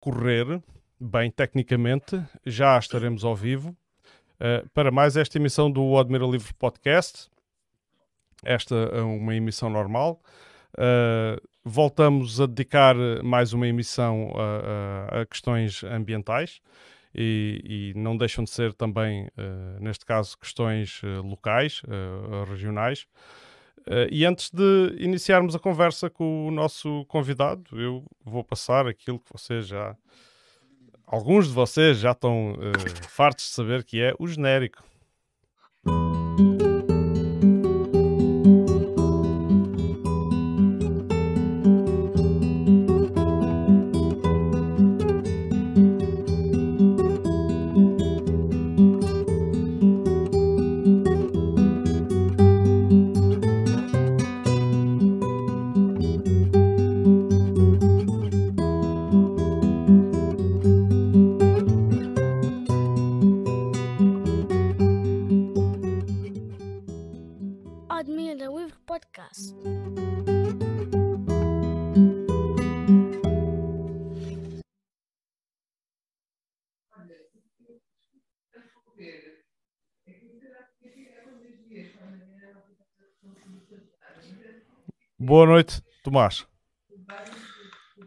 correr bem tecnicamente, já estaremos ao vivo. Uh, para mais esta emissão do Admira Livre Podcast. Esta é uma emissão normal. Uh, voltamos a dedicar mais uma emissão a, a, a questões ambientais e, e, não deixam de ser também, uh, neste caso, questões locais, regionais. E antes de iniciarmos a conversa com o nosso convidado, eu vou passar aquilo que vocês já. Alguns de vocês já estão fartos de saber que é o genérico. Tomás.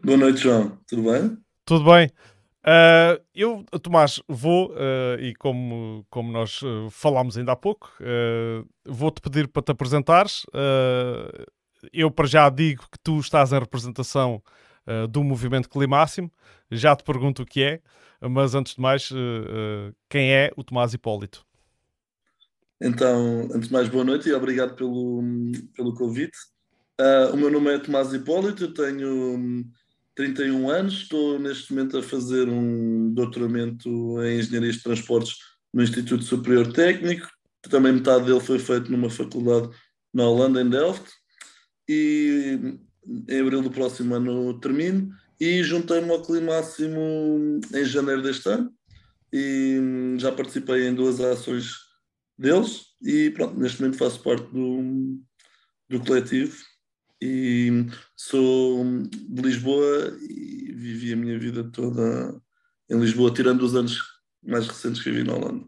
Boa noite, João. Tudo bem? Tudo bem. Uh, eu, Tomás, vou, uh, e como, como nós uh, falámos ainda há pouco, vou-te pedir para te apresentares. eu, para já, digo que tu estás em representação do movimento Climáximo. Já te pergunto o que é, mas antes de mais, quem é o Tomás Hipólito? Então, antes de mais, boa noite e obrigado pelo, pelo convite. Uh, o meu nome é Tomás Hipólito, tenho 31 anos, estou neste momento a fazer um doutoramento em Engenharia de Transportes no Instituto Superior Técnico, também metade dele foi feito numa faculdade na Holanda, em Delft, e em abril do próximo ano termino, e juntei-me ao Climáximo em janeiro deste ano, e já participei em duas ações deles, e pronto, neste momento faço parte do, do coletivo e sou de Lisboa e vivi a minha vida toda em Lisboa, tirando os anos mais recentes que vivi na Holanda.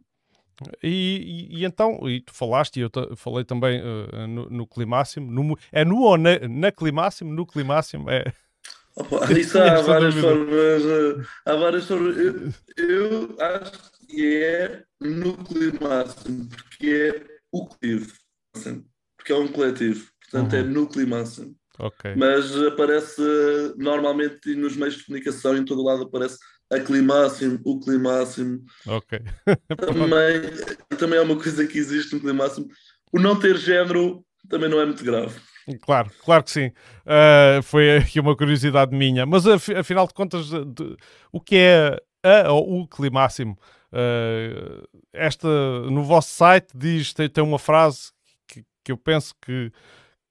E, e, e, então, e tu falaste, e eu falei também uh, no, no Climáximo, no, é no ou na, na Climáximo? No Climáximo é. Opa, isso há várias formas. Uh, há várias formas. Eu, eu, acho que é no Climáximo, porque é o coletivo. Assim, porque é um coletivo. Portanto, é uhum. é núcleo máximo. Okay. Mas aparece normalmente nos meios de comunicação, em todo lado aparece a climáximo, o climáximo. Ok. também, também é uma coisa que existe no climáximo. O não ter género também não é muito grave. Claro, claro que sim. Uh, foi aqui uma curiosidade minha. Mas afinal de contas, de, de, o que é a ou o climáximo? Uh, esta, no vosso site diz, tem, tem uma frase que, que eu penso que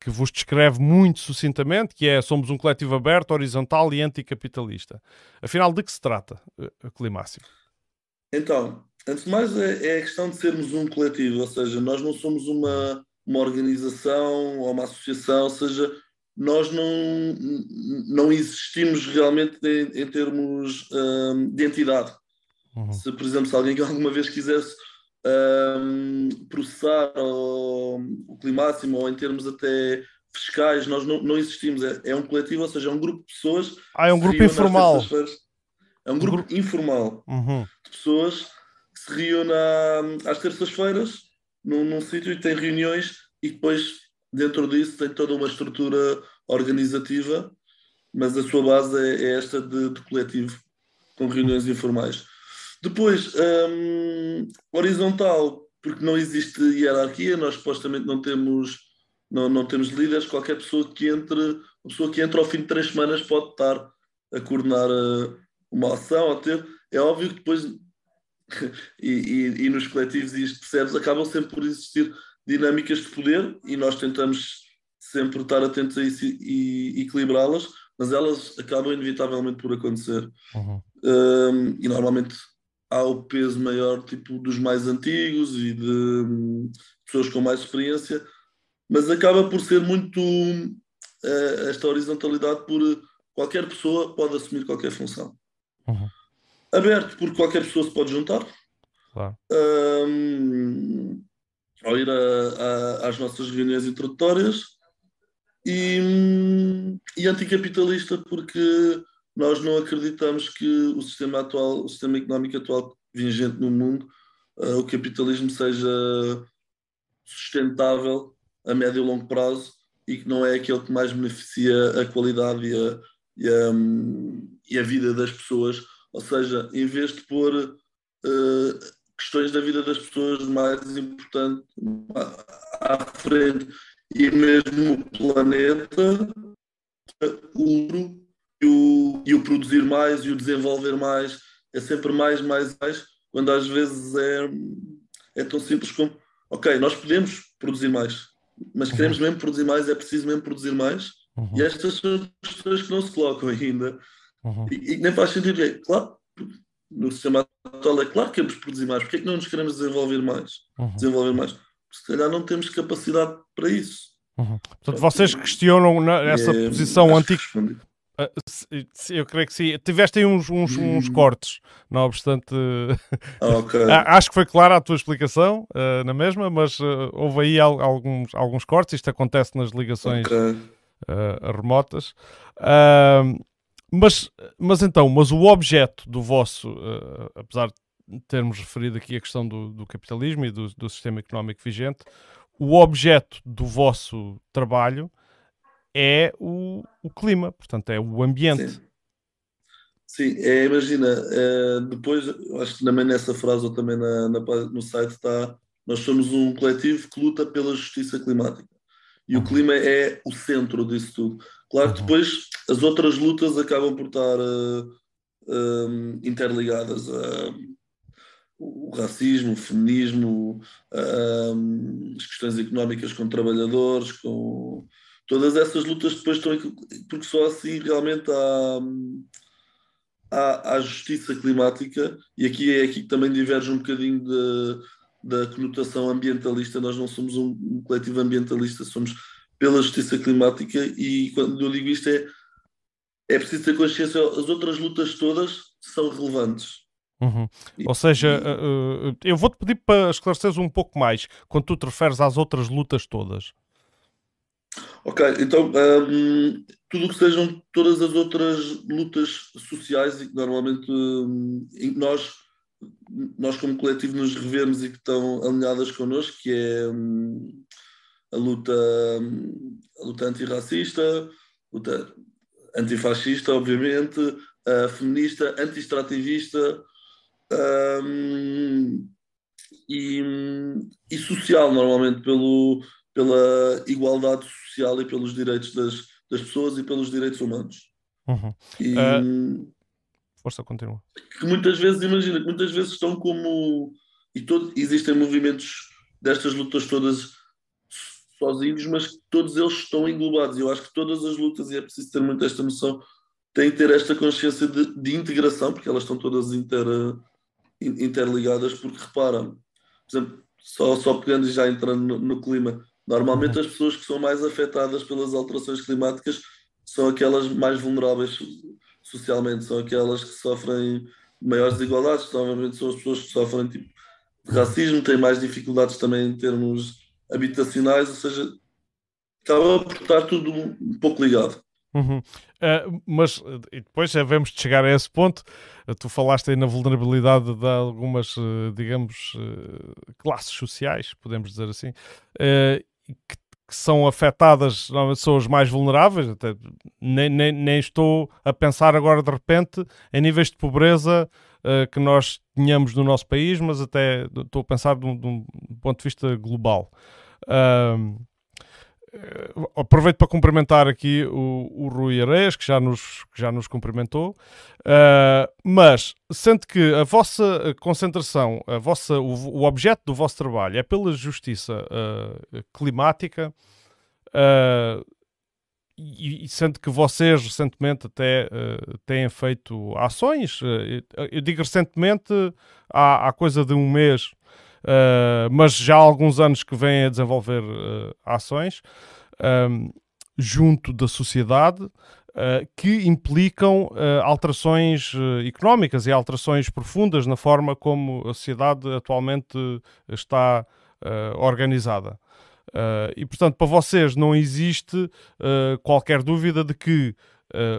que vos descreve muito sucintamente, que é somos um coletivo aberto, horizontal e anticapitalista. Afinal, de que se trata, eh, Climácio? Então, antes de mais, é, é, a questão de sermos um coletivo, ou seja, nós não somos uma, uma organização ou uma associação, ou seja, nós não, não existimos realmente em, em termos um, de entidade. Uhum. Se, por exemplo, se alguém alguma vez quisesse um, processar o, o climáximo ou em termos até fiscais, nós não, não existimos. É, é, um coletivo, ou seja, é um grupo de pessoas. Ah, é um grupo informal. É um grupo, grupo... informal uhum. de pessoas que se reúnem às terças-feiras num, num sítio e tem reuniões e depois dentro disso tem toda uma estrutura organizativa, mas a sua base é, é esta de, de coletivo, com reuniões informais. Depois, um, horizontal, porque não existe hierarquia, nós supostamente não temos, não, não temos líderes, qualquer pessoa que entre, uma pessoa que entra ao fim de três semanas pode estar a coordenar uh, uma ação, a ter. É óbvio que depois, e, e, e, nos coletivos, e isto percebes, acabam sempre por existir dinâmicas de poder e nós tentamos sempre estar atentos a isso e, e equilibrá-las, mas elas acabam inevitavelmente por acontecer. Uhum. Um, e normalmente há o peso maior tipo dos mais antigos e de um, pessoas com mais experiência, mas acaba por ser muito uh, esta horizontalidade por qualquer pessoa pode assumir qualquer função. Uhum. Aberto porque qualquer pessoa se pode juntar. Claro. Um, ao ir a, a, às nossas reuniões introdutórias e, e anticapitalista porque nós não acreditamos que o sistema atual, o sistema económico atual vigente no mundo, uh, o capitalismo seja sustentável a médio e longo prazo e que não é aquele que mais beneficia a qualidade e a, e a, e a vida das pessoas. Ou seja, em vez de pôr uh, questões da vida das pessoas mais importantes à frente e mesmo o planeta, o o, e o produzir mais e o desenvolver mais é sempre mais, mais, mais, quando às vezes é, é tão simples como ok, nós podemos produzir mais, mas uhum. queremos mesmo produzir mais, é preciso mesmo produzir mais, uhum. e estas são questões que não se colocam ainda. Uhum. E, e, nem faz sentido. É, claro, no sistema atual é claro que queremos produzir mais, porque é que não nos queremos desenvolver mais? Uhum. Desenvolver mais? Se calhar não temos capacidade para isso. Uhum. Portanto, vocês questionam essa é, posição antiga. Ah, eu creio que sim. Tiveste aí uns, uns, uns hum. cortes, não obstante. Okay. Acho que foi clara a tua explicação uh, na mesma, mas uh, houve aí alguns, alguns cortes. Isto acontece nas ligações okay. uh, remotas. mas, mas então, mas o objeto do vosso, apesar de termos referido aqui a questão do, do capitalismo e do, do sistema económico vigente, o objeto do vosso trabalho é o, o clima, portanto, é o ambiente. Sim. Sim, é, imagina, é, depois, acho que também nessa frase ou também na, na, no site está, nós somos um coletivo que luta pela justiça climática. E uhum. o clima é o centro disso tudo. Claro que uhum. depois as outras lutas acabam por estar uh, uh, interligadas. Uh, o racismo, o feminismo, as questões económicas com trabalhadores, com todas essas lutas depois estão porque só assim realmente há, há, justiça climática e aqui é aqui que também diverge um bocadinho de, da conotação ambientalista nós não somos um, um, coletivo ambientalista somos pela justiça climática e quando eu digo isto é é preciso ter consciência as outras lutas todas são relevantes Uhum. E, Ou seja, e... uh, eu vou-te pedir para esclareceres um pouco mais quando tu te referes às outras lutas todas. Ok, então um, tudo o que sejam todas as outras lutas sociais e que normalmente um, nós, nós como coletivo nos revemos e que estão alinhadas connosco, que é um, a luta, hum, a luta antirracista, luta antifascista, obviamente, a feminista, anti-extrativista hum, e, hum, e social, normalmente, pelo, pela igualdade social e pelos direitos das, das pessoas e pelos direitos humanos. Uhum. E, uh, força, continua. Que muitas vezes, imagina, que muitas vezes estão como. E todo, existem movimentos destas lutas todas sozinhos, mas que todos eles estão englobados. Eu acho que todas as lutas, e é preciso ter muito esta noção, têm que ter esta consciência de, de integração, porque elas estão todas inter, interligadas, porque repara, por exemplo, só, só pegando e já entrando no, no clima, Normalmente as pessoas que são mais afetadas pelas alterações climáticas são aquelas mais vulneráveis socialmente, são aquelas que sofrem maiores desigualdades, normalmente são as pessoas que sofrem tipo, de racismo, têm mais dificuldades também em termos habitacionais, ou seja, acaba por estar tudo um pouco ligado. Uhum. Uh, mas e depois devemos de chegar a esse ponto. Uh, tu falaste aí na vulnerabilidade de algumas, uh, digamos, classes sociais, podemos dizer assim, que, que são afetadas, são as mais vulneráveis, até, nem, nem, nem, estou a pensar agora de repente em níveis de pobreza uh, que nós tínhamos no nosso país, mas até estou a pensar de um, de um ponto de vista global. Uh, aproveito para cumprimentar aqui o, o Rui Areias, que já nos, que já nos cumprimentou, uh, mas sendo que a vossa concentração, a vossa, o, o objeto do vosso trabalho é pela justiça uh, climática, uh, e, e sendo que vocês recentemente até têm feito ações, eu digo recentemente, há, há coisa de um mês, Uh, mas já há alguns anos que vêm a desenvolver uh, ações um, junto da sociedade. uh, que implicam uh, alterações económicas e alterações profundas na forma como a sociedade atualmente está organizada. e, portanto, para vocês não existe qualquer dúvida de que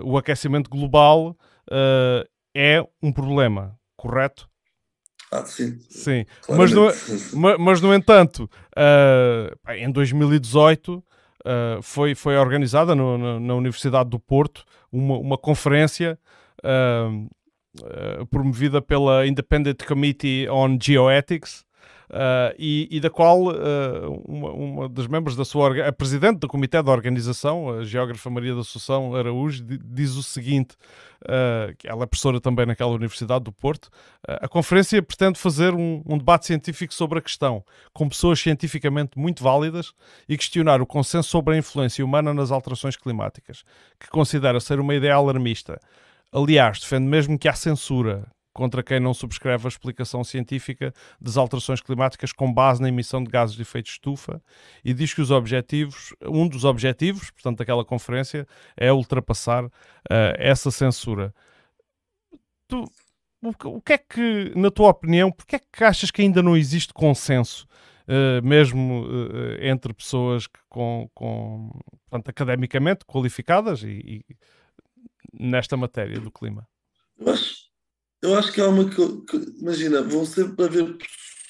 o aquecimento global é um problema, correto? Ah, sim. Sim. Mas no, mas, no entanto, uh, em 2018 uh, foi, foi organizada no, na, na, Universidade do Porto uma, uma conferência uh, promovida pela Independent Committee on Geoethics, Uh, e, e, da qual uh, uma, uma, das membros da sua a presidente do comitê da organização, a geógrafa Maria da Assunção Araújo, diz o seguinte: uh, que ela é professora também naquela Universidade do Porto. a conferência pretende fazer um, um, debate científico sobre a questão, com pessoas cientificamente muito válidas e questionar o consenso sobre a influência humana nas alterações climáticas, que considera ser uma ideia alarmista. Aliás, defende mesmo que há censura, contra quem não subscreve a explicação científica das alterações climáticas com base na emissão de gases de efeito estufa e diz que os objetivos, um dos objetivos, portanto, daquela conferência é ultrapassar uh, essa censura. Tu, o, que é que, na tua opinião, porque é que achas que ainda não existe consenso, uh, mesmo uh, entre pessoas que com, com portanto, academicamente qualificadas e, e nesta matéria do clima? Acho, eu acho que há uma. Imagina, vão sempre haver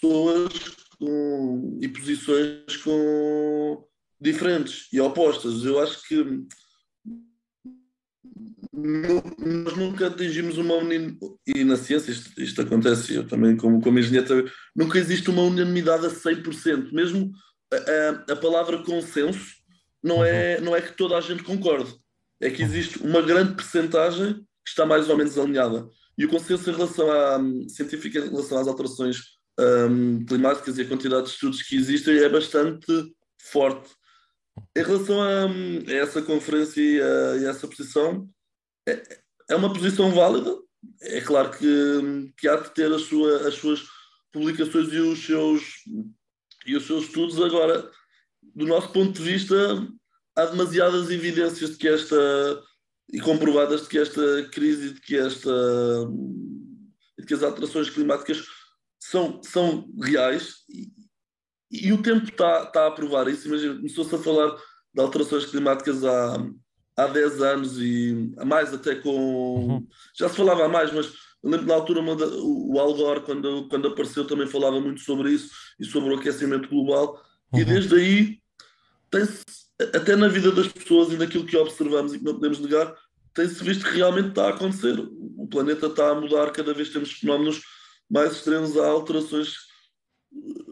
pessoas com, e posições com, diferentes e opostas. Eu acho que nós nunca atingimos uma unanimidade, e na ciência isto, isto, acontece, eu também como, como engenheiro, nunca existe uma unanimidade a 100%, mesmo a, a, palavra consenso não é, não é que toda a gente concorde, é que existe uma grande percentagem que está mais ou menos alinhada. E o consenso em relação à científica em relação às alterações um, climáticas e a quantidade de estudos que existem é bastante forte. Em relação a, a essa conferência e a, e a essa posição, é, é, uma posição válida. É claro que, que há de ter as, sua, as suas publicações e os seus, e os seus estudos. Agora, do nosso ponto de vista, há demasiadas evidências de que esta e comprovadas de que esta crise, de que esta de que as alterações climáticas são, são reais e, e o tempo está, tá a provar isso. Imagina, começou-se a falar de alterações climáticas há, há 10 anos e a mais até com. Uhum. Já se falava há mais, mas eu lembro na altura o Al Gore, quando, quando apareceu, também falava muito sobre isso e sobre o aquecimento global. Uhum. E desde aí tem-se até na vida das pessoas e naquilo que observamos e que não podemos negar, tem-se visto que realmente está a acontecer. O planeta está a mudar, cada vez temos fenómenos mais extremos, há alterações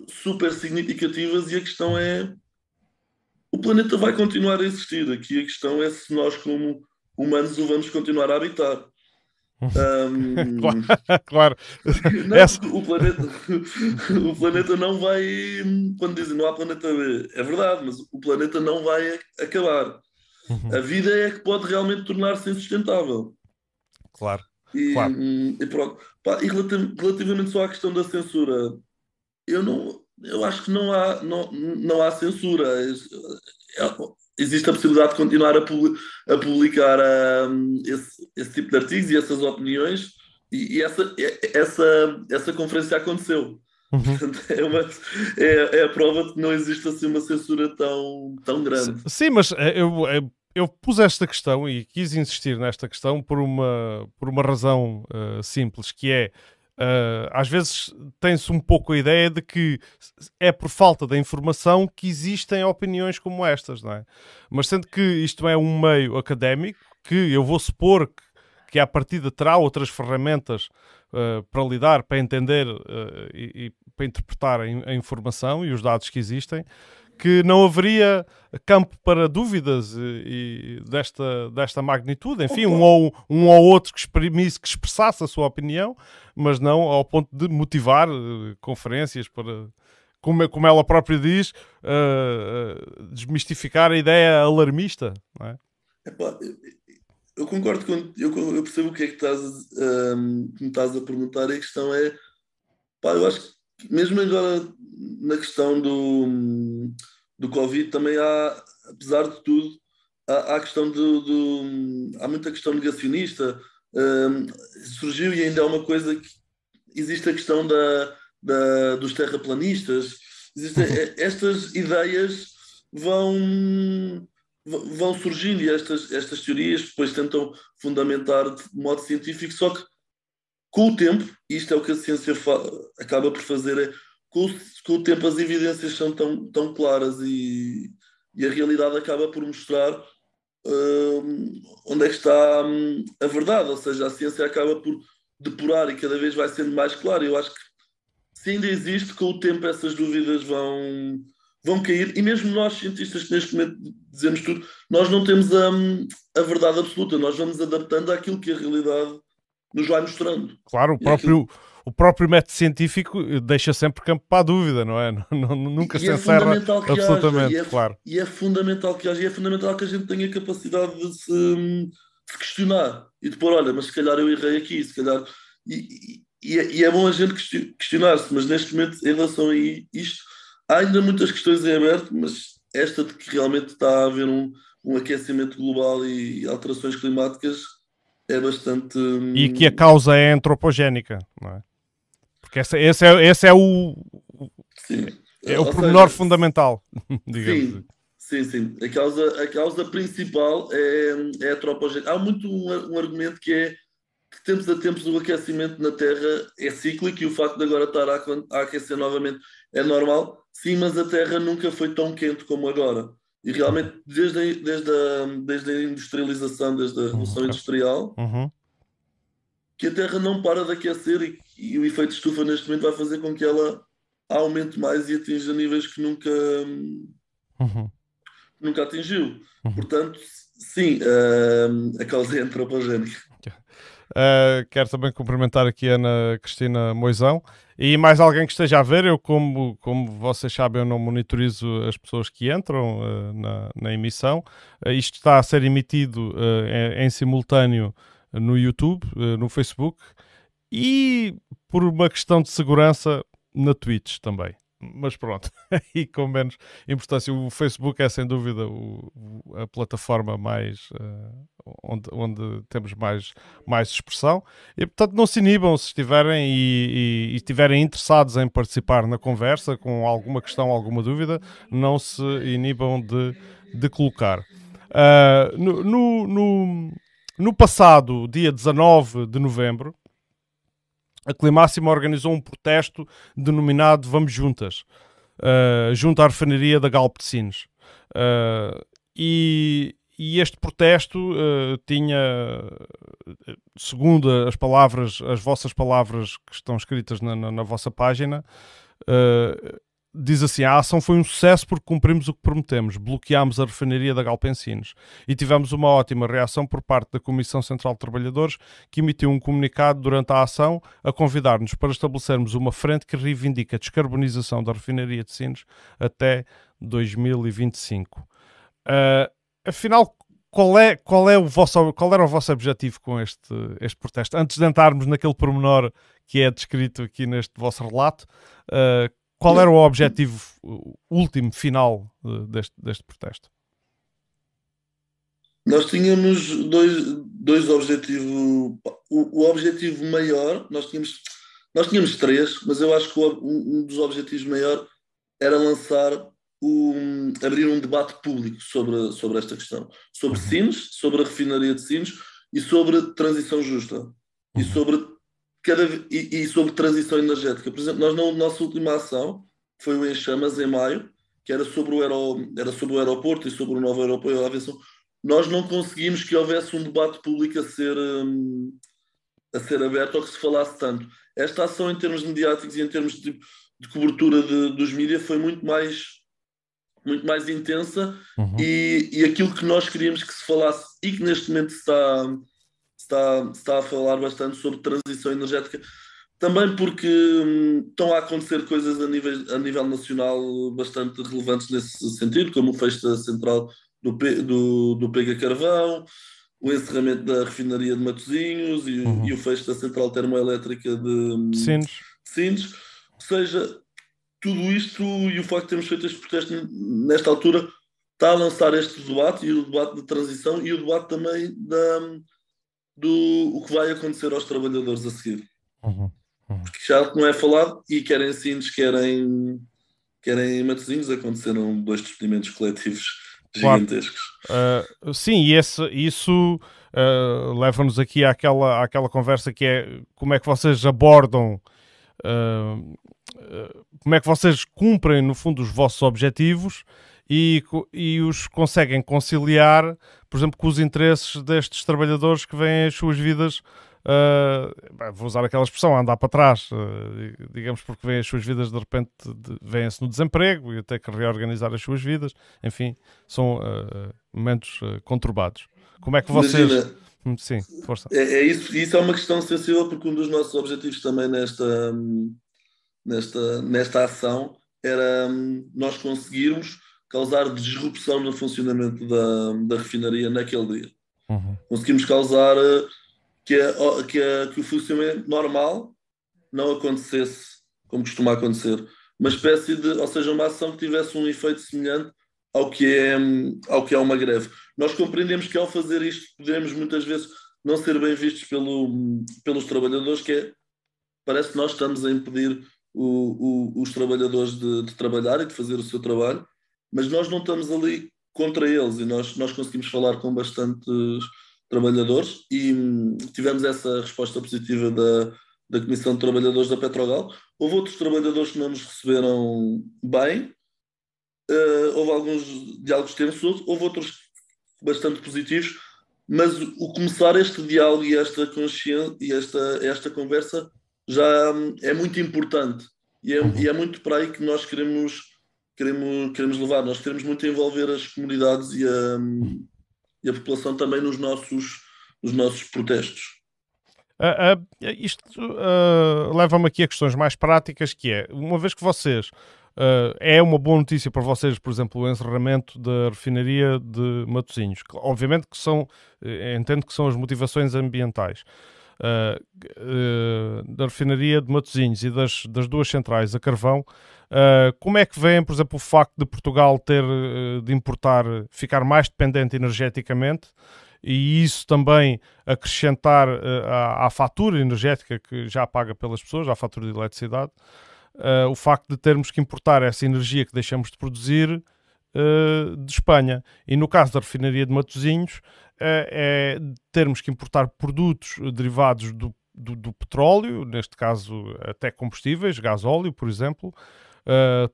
super significativas e a questão é o planeta vai continuar a existir. Aqui a questão é se nós, como humanos, o vamos continuar a habitar. Um, claro. Não, Essa... o, planeta, o planeta não vai. Quando dizem não há planeta B, é verdade, mas o planeta não vai acabar. Uhum. A vida é que pode realmente tornar-se insustentável. Claro. E, claro. e, pronto. Pá, e relativamente só à questão da censura, eu não. Eu acho que não há, não, não há censura. É, existe a possibilidade de continuar a, publicar um, esse, esse, tipo de artigos e essas opiniões, e, e essa, essa, essa conferência aconteceu. Uhum. Portanto, é, uma, é, é, a prova de que não existe assim uma censura tão, tão grande. Sim, mas eh, eu, eu, eu pus esta questão e quis insistir nesta questão por uma, por uma razão uh, simples, que é Uh, às vezes tem-se um pouco a ideia de que é por falta da informação que existem opiniões como estas, não é? Mas sendo que isto é um meio académico, que eu vou supor que, que a partida terá outras ferramentas uh, para lidar, para entender uh, e, e, para interpretar a, a informação e os dados que existem, que não haveria campo para dúvidas e, e desta, desta magnitude. Enfim, um ou, um ou outro que exprimisse, que expressasse a sua opinião, mas não ao ponto de motivar uh, conferências para, como, como ela própria diz, uh, uh, desmistificar a ideia alarmista. Não é? Epá, eu concordo com eu, eu percebo o que é que estás, um, me estás a perguntar e a questão é pá, eu acho que mesmo agora na questão do, do Covid também há, apesar de tudo, há, há questão do, do, há muita questão negacionista. Um, surgiu e ainda é uma coisa que existe a questão da, da dos terraplanistas. Existem, estas ideias vão vão surgindo e estas, estas teorias depois tentam fundamentar de modo científico, só que com o tempo, isto é o que a ciência acaba por fazer, é com, com, o tempo as evidências são tão, tão claras e, e a realidade acaba por mostrar uh, onde é que está um, a verdade, ou seja, a ciência acaba por depurar e cada vez vai sendo mais clara. Eu acho que se ainda existe, com o tempo essas dúvidas vão, vão cair, e mesmo nós, cientistas, que neste momento dizemos tudo, nós não temos a, a verdade absoluta, nós vamos adaptando àquilo que a realidade nos vai mostrando. Claro, o próprio, aquilo... o próprio método científico deixa sempre campo para a dúvida, não é? Nunca e se é encerra absolutamente, e é, claro. E é fundamental que haja, e é fundamental que a gente tenha capacidade de se, de questionar e de pôr, olha, mas se calhar eu errei aqui, se calhar... E, e, é, e é bom a gente questionar-se, mas neste momento, em relação a isto, há ainda muitas questões em aberto, mas esta de que realmente está a haver um, um aquecimento global e alterações climáticas é bastante. E que a causa é antropogénica, não é? Porque esse, esse, é, esse é o. Sim. É o pormenor seja, fundamental, digamos. Sim, sim, sim. A causa, a causa principal é, é antropogénica. Há muito um, um argumento que é que tempos a tempos o aquecimento na Terra é cíclico e o facto de agora estar a, a aquecer novamente é normal. Sim, mas a Terra nunca foi tão quente como agora. E realmente, desde a, desde a, desde a industrialização, desde a Revolução uhum. Industrial, uhum. que a Terra não para de aquecer e, e, o efeito estufa neste momento vai fazer com que ela aumente mais e atinja níveis que nunca, uhum. nunca atingiu. Uhum. Portanto, sim, uh, a causa é antropogénica. Uh, quero também cumprimentar aqui a Ana Cristina Moisão e mais alguém que esteja a ver. Eu, como, como vocês sabem, eu não monitorizo as pessoas que entram uh, na, na, emissão. Uh, isto está a ser emitido em, em, simultâneo no YouTube, no Facebook e, por uma questão de segurança, na Twitch também mas pronto, e com menos importância. O Facebook é sem dúvida o, a plataforma mais uh, onde, onde temos mais, mais expressão e portanto não se inibam se estiverem e, e, estiverem interessados em participar na conversa com alguma questão, alguma dúvida, não se inibam de, de colocar. Uh, no, no, no, no passado dia 19 de novembro a Climáxima organizou um protesto denominado Vamos Juntas, uh, junto à refinaria da Galp de Sines. Uh, e, e, este protesto uh, tinha, segundo as palavras, as vossas palavras que estão escritas na, na, na vossa página, diz assim: a ação foi um sucesso porque cumprimos o que prometemos, bloqueámos a refinaria da Galpensinos e tivemos uma ótima reação por parte da Comissão Central de Trabalhadores, que emitiu um comunicado durante a ação a convidar-nos para estabelecermos uma frente que reivindica a descarbonização da refinaria de Sines até 2025. Uh, ah, afinal, qual é, qual, é o vosso, qual era o vosso objetivo com este, este protesto? Antes de entrarmos naquele pormenor que é descrito aqui neste vosso relato, uh, qual era o objetivo último, final deste, deste protesto? Nós tínhamos dois, dois objetivos. O, o objetivo maior, nós tínhamos, nós tínhamos três, mas eu acho que um dos objetivos maior era lançar um, abrir um debate público sobre, sobre esta questão, sobre uhum. Sines, sobre a refinaria de Sines e sobre transição justa uhum. e sobre cada, e, e, sobre transição energética. Por exemplo, nós na nossa última ação, foi o Em Chamas, em maio, que era sobre o, aero, era sobre o aeroporto e sobre o novo aeroporto da aviação, nós não conseguimos que houvesse um debate público a ser, um, a ser aberto ou que se falasse tanto. Esta ação, em termos mediáticos e em termos de, de cobertura de, dos mídias, foi muito mais muito mais intensa uhum. e, e aquilo que nós queríamos que se falasse e que neste momento está, está, está a falar bastante sobre transição energética, também porque hum, estão a acontecer coisas a nível, a nível nacional bastante relevantes nesse sentido, como o fecho da central do, do, do Pega Carvão, o encerramento da refinaria de Matosinhos e, uhum. e o fecho da central termoelétrica de hum. Sines. Ou seja, tudo isto e o facto de termos feito este protesto nesta altura está a lançar este debate e o debate de transição e o debate também da, do o que vai acontecer aos trabalhadores a seguir. Uhum, uhum. Porque já não é falado e querem Sines, querem, querem Matosinhos, aconteceram dois despedimentos coletivos claro. gigantescos. Uh, sim, e esse, isso uh, leva-nos aqui àquela, àquela conversa que é como é que vocês abordam. Uh, como é que vocês cumprem, no fundo, os vossos objetivos e, e os conseguem conciliar, por exemplo, com os interesses destes trabalhadores que vêm as suas vidas Uh, vou usar aquela expressão, andar para trás, uh, digamos, porque vêm as suas vidas de repente, de, vêm-se no desemprego e até que reorganizar as suas vidas, enfim, são uh, momentos conturbados. Como é que vocês. Imagina, hum, Sim, força. É, é, isso, isso é uma questão sensível, porque um dos nossos objetivos também nesta, nesta, nesta ação era hum, nós conseguirmos causar disrupção no funcionamento da, da refinaria naquele dia. Uhum. Conseguimos causar que, a, que, a, que o funcionamento normal não acontecesse como costuma acontecer. Uma espécie de, ou seja, uma ação que tivesse um efeito semelhante ao que é, ao que é uma greve. Nós compreendemos que ao fazer isto podemos muitas vezes não ser bem vistos pelo, pelos trabalhadores, que é, parece que nós estamos a impedir o, o, os trabalhadores de, de, trabalhar e de fazer o seu trabalho, mas nós não estamos ali contra eles e nós, nós conseguimos falar com bastantes trabalhadores e hum, tivemos essa resposta positiva da, da Comissão de Trabalhadores da Petrogal. Houve outros trabalhadores que não nos receberam bem, uh, houve alguns diálogos tensos, houve outros bastante positivos, mas o começar este diálogo e esta consciência e esta, esta conversa já hum, é muito importante e é, e é muito para aí que nós queremos, queremos, queremos levar. Nós queremos muito envolver as comunidades e a, e a população também nos nossos, nos nossos protestos. Uh, uh, isto uh, leva-me aqui a questões mais práticas, que é, uma vez que vocês, é uma boa notícia para vocês, por exemplo, o encerramento da refinaria de Matosinhos. Obviamente que são, entendo que são as motivações ambientais. Da refinaria de Matosinhos e das, das duas centrais a carvão, como é que vem, por exemplo, o facto de Portugal ter de importar, ficar mais dependente energeticamente e isso também acrescentar à, à, fatura energética que já paga pelas pessoas, à fatura de eletricidade, o facto de termos que importar essa energia que deixamos de produzir de Espanha. E no caso da refinaria de Matosinhos, é termos que importar produtos derivados do, do, do, petróleo, neste caso até combustíveis, gás óleo, por exemplo,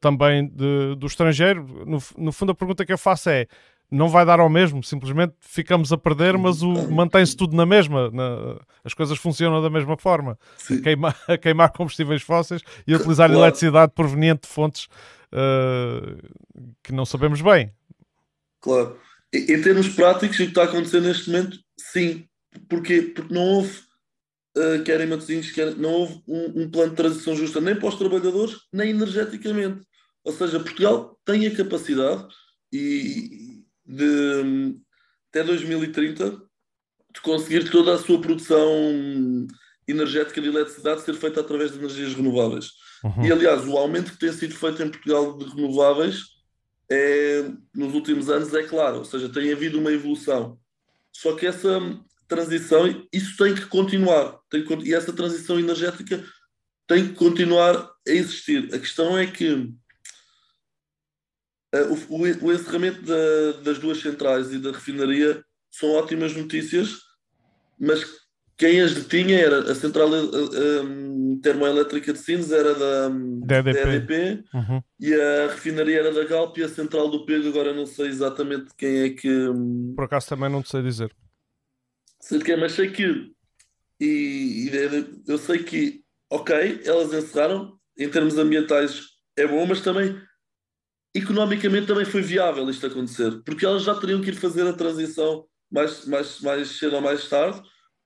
também de, do estrangeiro. No, no fundo, a pergunta que eu faço é não vai dar ao mesmo, simplesmente ficamos a perder, mas mantém-se tudo na mesma, na, as coisas funcionam da mesma forma. A queimar, a queimar, combustíveis fósseis e a utilizar claro. eletricidade proveniente de fontes uh, que não sabemos bem. Claro. Em, termos práticos, o que está acontecendo neste momento, sim. Porquê? Porque não houve, uh, quer em Matosinhos, quer, não houve um, um plano de transição justa nem para os trabalhadores, nem energeticamente. Ou seja, Portugal tem a capacidade e, de até 2030 de conseguir toda a sua produção energética de eletricidade ser feita através de energias renováveis. Uhum. E aliás, o aumento que tem sido feito em Portugal de renováveis é, nos últimos anos é claro, ou seja, tem havido uma evolução. Só que essa transição, isso tem que continuar, tem que, e essa transição energética tem que continuar a existir. A questão é que Uh, o, o, encerramento da, das duas centrais e da refinaria são ótimas notícias, mas quem as detinha era a central uh, termoelétrica de Sines, era da, DDP, da EDP, uhum. e a refinaria era da Galp e a central do Pego, agora não sei exatamente quem é que. Um... Por acaso também não sei dizer. Sei de quem, mas sei que. E, e eu sei que, ok, elas encerraram, em termos ambientais é bom, mas também economicamente também foi viável isto acontecer, porque elas já teriam que ir fazer a transição mais, mais, mais cedo ou mais tarde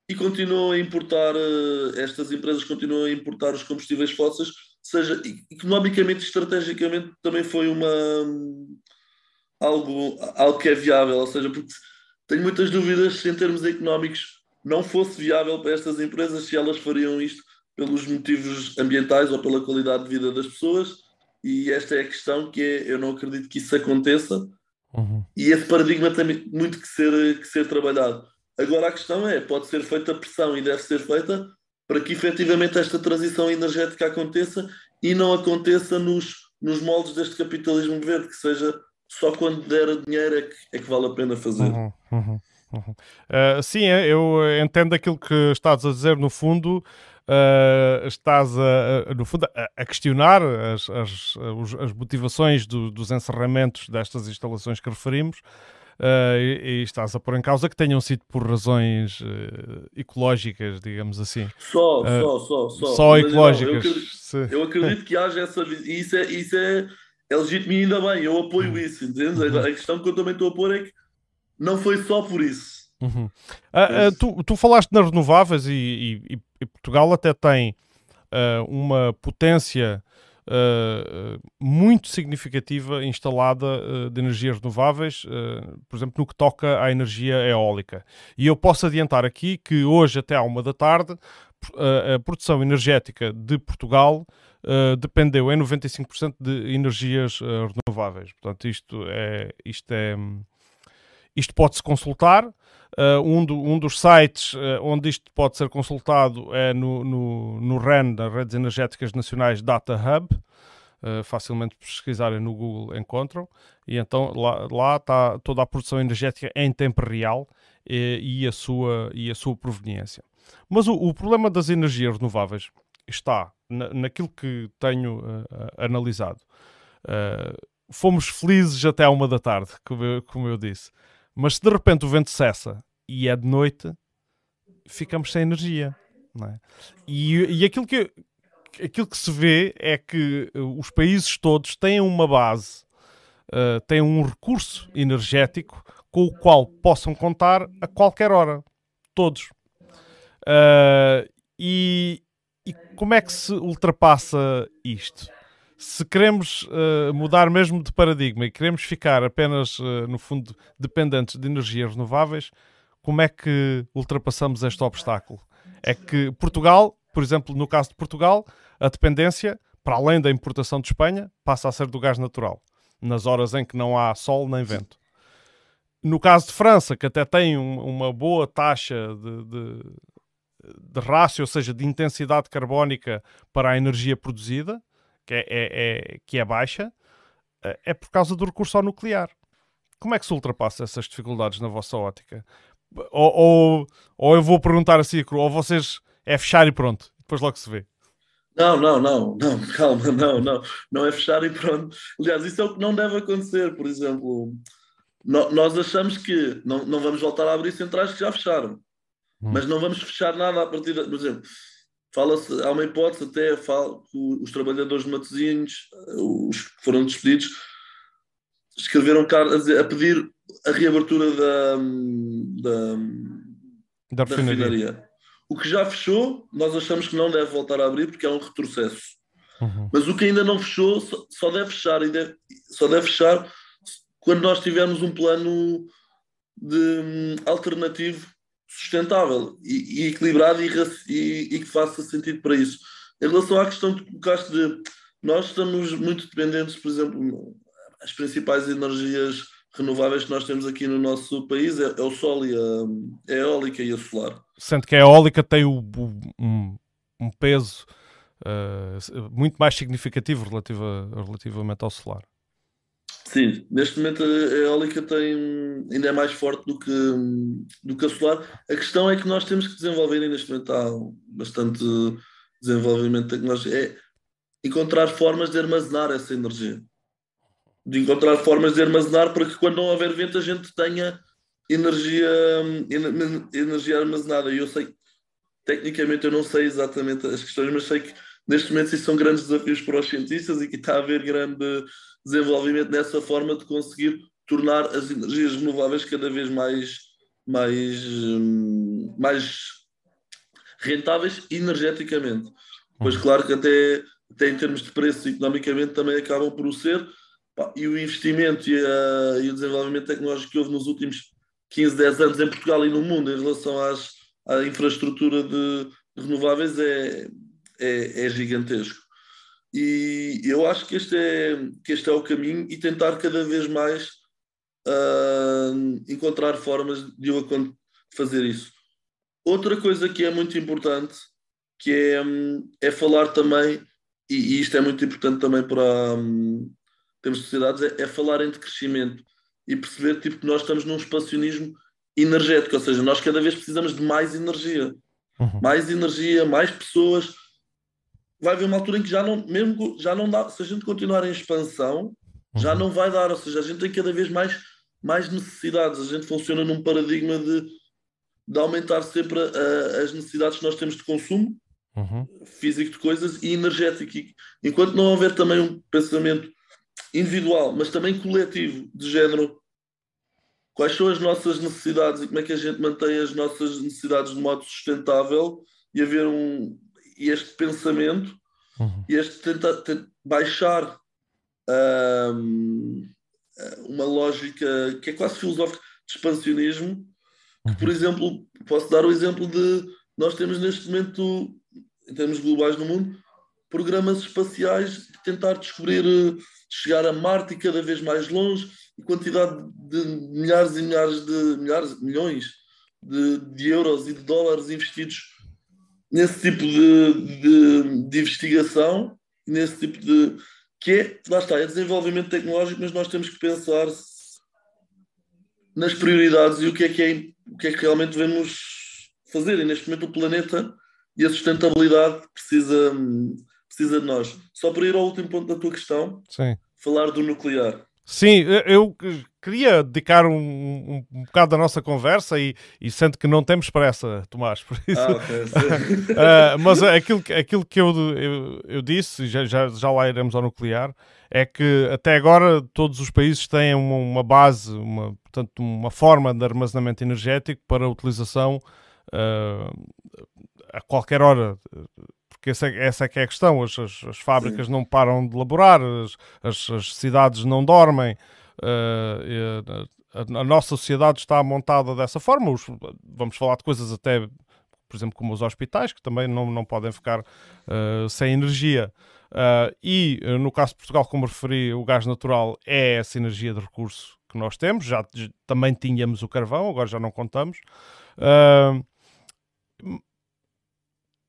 e continuam a importar, uh, estas empresas continuam a importar os combustíveis fósseis, seja economicamente e estrategicamente também foi uma algo, algo que é viável, ou seja, porque tenho muitas dúvidas se em termos económicos não fosse viável para estas empresas se elas fariam isto pelos motivos ambientais ou pela qualidade de vida das pessoas e esta é a questão que é, eu não acredito que isso aconteça Uhum. E esse paradigma tem muito que ser, que ser trabalhado. Agora a questão é, pode ser feita pressão e deve ser feita para que efetivamente esta transição energética aconteça e não aconteça nos, nos moldes deste capitalismo verde, que seja só quando der dinheiro é que, é que vale a pena fazer. Uhum, uhum, uhum. Uh, sim, eu entendo aquilo que estás a dizer no fundo. Uh, estás a, no fundo a, a questionar as, as, as motivações do, dos encerramentos destas instalações que referimos uh, e, e, estás a pôr em causa que tenham sido por razões uh, ecológicas, digamos assim. Só, uh, só, só, só. Só ecológicas. Não, eu, acredito, eu, acredito, que haja essa. Isso é, isso é, é legítimo e ainda bem, eu apoio uhum. isso, entende? Uhum. A questão que eu também estou a pôr é que não foi só por isso. Uhum. tu, tu falaste nas renováveis e, e, e Portugal até tem uma potência uh, muito significativa instalada uh, de energias renováveis, uh, por exemplo, no que toca à energia eólica. E eu posso adiantar aqui que hoje, até à uma da tarde, a produção energética de Portugal Uh, dependeu em 95% de energias uh, renováveis. Portanto, isto é, isto é, isto pode-se consultar. Uh, um, do, um, dos sites uh, onde isto pode ser consultado é no, no, no REN, das Redes Energéticas Nacionais Data Hub. Uh, facilmente pesquisarem no Google encontram. E então lá, está toda a produção energética em tempo real e, e a, sua, e a sua proveniência. Mas o, o problema das energias renováveis está na, naquilo que tenho analisado. fomos felizes até à uma da tarde, como eu, como eu disse. Mas se de repente o vento cessa e é de noite, ficamos sem energia. É? E, e aquilo, que, aquilo que se vê é que uh, os países todos têm uma base, uh, têm um recurso energético com o qual possam contar a qualquer hora. Todos. Uh, e, e como é que se ultrapassa isto? Se queremos uh, mudar mesmo de paradigma e queremos ficar apenas, uh, no fundo, dependentes de energias renováveis, como é que ultrapassamos este obstáculo? É que Portugal, por exemplo, no caso de Portugal, a dependência, para além da importação de Espanha, passa a ser do gás natural, nas horas em que não há sol nem vento. No caso de França, que até tem um, uma boa taxa de, de, de rácio, ou seja, de intensidade carbónica para a energia produzida, que é, é, é, que é baixa, eh, é por causa do recurso ao nuclear. Como é que se ultrapassa essas dificuldades na vossa ótica? Ou, ou, ou eu vou perguntar assim, ou vocês é fechar e pronto, depois logo se vê. Não, não, não, não, calma, não, não, não é fechar e pronto. Aliás, isso é o que não deve acontecer, por exemplo, nós achamos que não, não vamos voltar a abrir centrais que já fecharam, hum. mas não vamos fechar nada a partir, de, por exemplo, Fala-se, há uma hipótese até, fala, que os trabalhadores de Matosinhos, os que foram despedidos, escreveram cartas a, a, pedir a reabertura da, da, da, da refinaria. O que já fechou, nós achamos que não deve voltar a abrir porque é um retrocesso. Uhum. Mas o que ainda não fechou só, só deve fechar e deve, só deve fechar quando nós tivermos um plano de, um, alternativo sustentável e, e equilibrado e, e, e, que faça sentido para isso. Em relação à questão que colocaste de nós estamos muito dependentes, por exemplo, as principais energias renováveis que nós temos aqui no nosso país é, é o sol e a, a, eólica e a solar. Sendo que a eólica tem o, o, um, um, peso uh, muito mais significativo relativa, relativamente ao solar. Sim, neste momento a eólica tem, ainda é mais forte do que, do que a solar. A questão é que nós temos que desenvolver, e neste momento há bastante desenvolvimento tecnológico, é encontrar formas de armazenar essa energia. De encontrar formas de armazenar para que quando não houver vento a gente tenha energia, energia armazenada. E eu sei, tecnicamente eu não sei exatamente as questões, mas sei que neste momento isso são grandes desafios para os cientistas e que está a haver grande desenvolvimento nessa forma de conseguir tornar as energias renováveis cada vez mais, mais, hum, mais rentáveis energeticamente. Pois claro que até, até em termos de preço economicamente também acabam por o ser, e o investimento e, a, e, o desenvolvimento tecnológico que houve nos últimos 15, 10 anos em Portugal e no mundo em relação às, à infraestrutura de, de renováveis é, é, é gigantesco. E eu acho que este é, que este é o caminho e tentar cada vez mais uh, encontrar formas de eu fazer isso. Outra coisa que é muito importante, que é, é falar também, e, e isto é muito importante também para um, termos sociedades, é, é falar entre crescimento e perceber tipo, que nós estamos num expansionismo energético, ou seja, nós cada vez precisamos de mais energia. Uhum. Mais energia, mais pessoas. Vai haver uma altura em que já não, mesmo já não dá, se a gente continuar em expansão, uhum. já não vai dar, ou seja, a gente tem cada vez mais, mais necessidades. A gente funciona num paradigma de, de aumentar sempre a, as necessidades que nós temos de consumo uhum. físico de coisas e energético. E, enquanto não houver também um pensamento individual, mas também coletivo, de género quais são as nossas necessidades e como é que a gente mantém as nossas necessidades de modo sustentável e haver um e este pensamento uhum. e este tentar, tentar baixar um, uma lógica que é quase filosófica de expansionismo que, por uhum. exemplo, posso dar o exemplo de nós temos neste momento em termos globais no mundo programas espaciais de tentar descobrir chegar a Marte e cada vez mais longe e quantidade de milhares e milhares de milhares, milhões de, de euros e de dólares investidos nesse tipo de, de, de investigação, nesse tipo de que é, lá está, é desenvolvimento tecnológico, mas nós temos que pensar nas prioridades e o que é que, é, o que, é que realmente devemos fazer. E neste momento o planeta e a sustentabilidade precisa, precisa de nós. Só para ir ao último ponto da tua questão, Sim. falar do nuclear. Sim, eu queria dedicar um, um, um, bocado da nossa conversa e, e sendo que não temos pressa, Tomás, por isso. Ah, okay, uh, mas aquilo, aquilo que eu, eu, eu disse, já, já, já lá iremos ao nuclear, é que até agora todos os países têm uma, uma base, uma, portanto, uma forma de armazenamento energético para utilização uh, a qualquer hora porque essa, essa é que é a questão, as, as, as fábricas Sim. não param de laborar, as, as cidades não dormem, uh, a, nossa sociedade está montada dessa forma, os, vamos falar de coisas até, por exemplo, como os hospitais, que também não, não podem ficar uh, sem energia. Uh, e no caso de Portugal, como referi, o gás natural é essa energia de recurso que nós temos, já também tínhamos o carvão, agora já não contamos.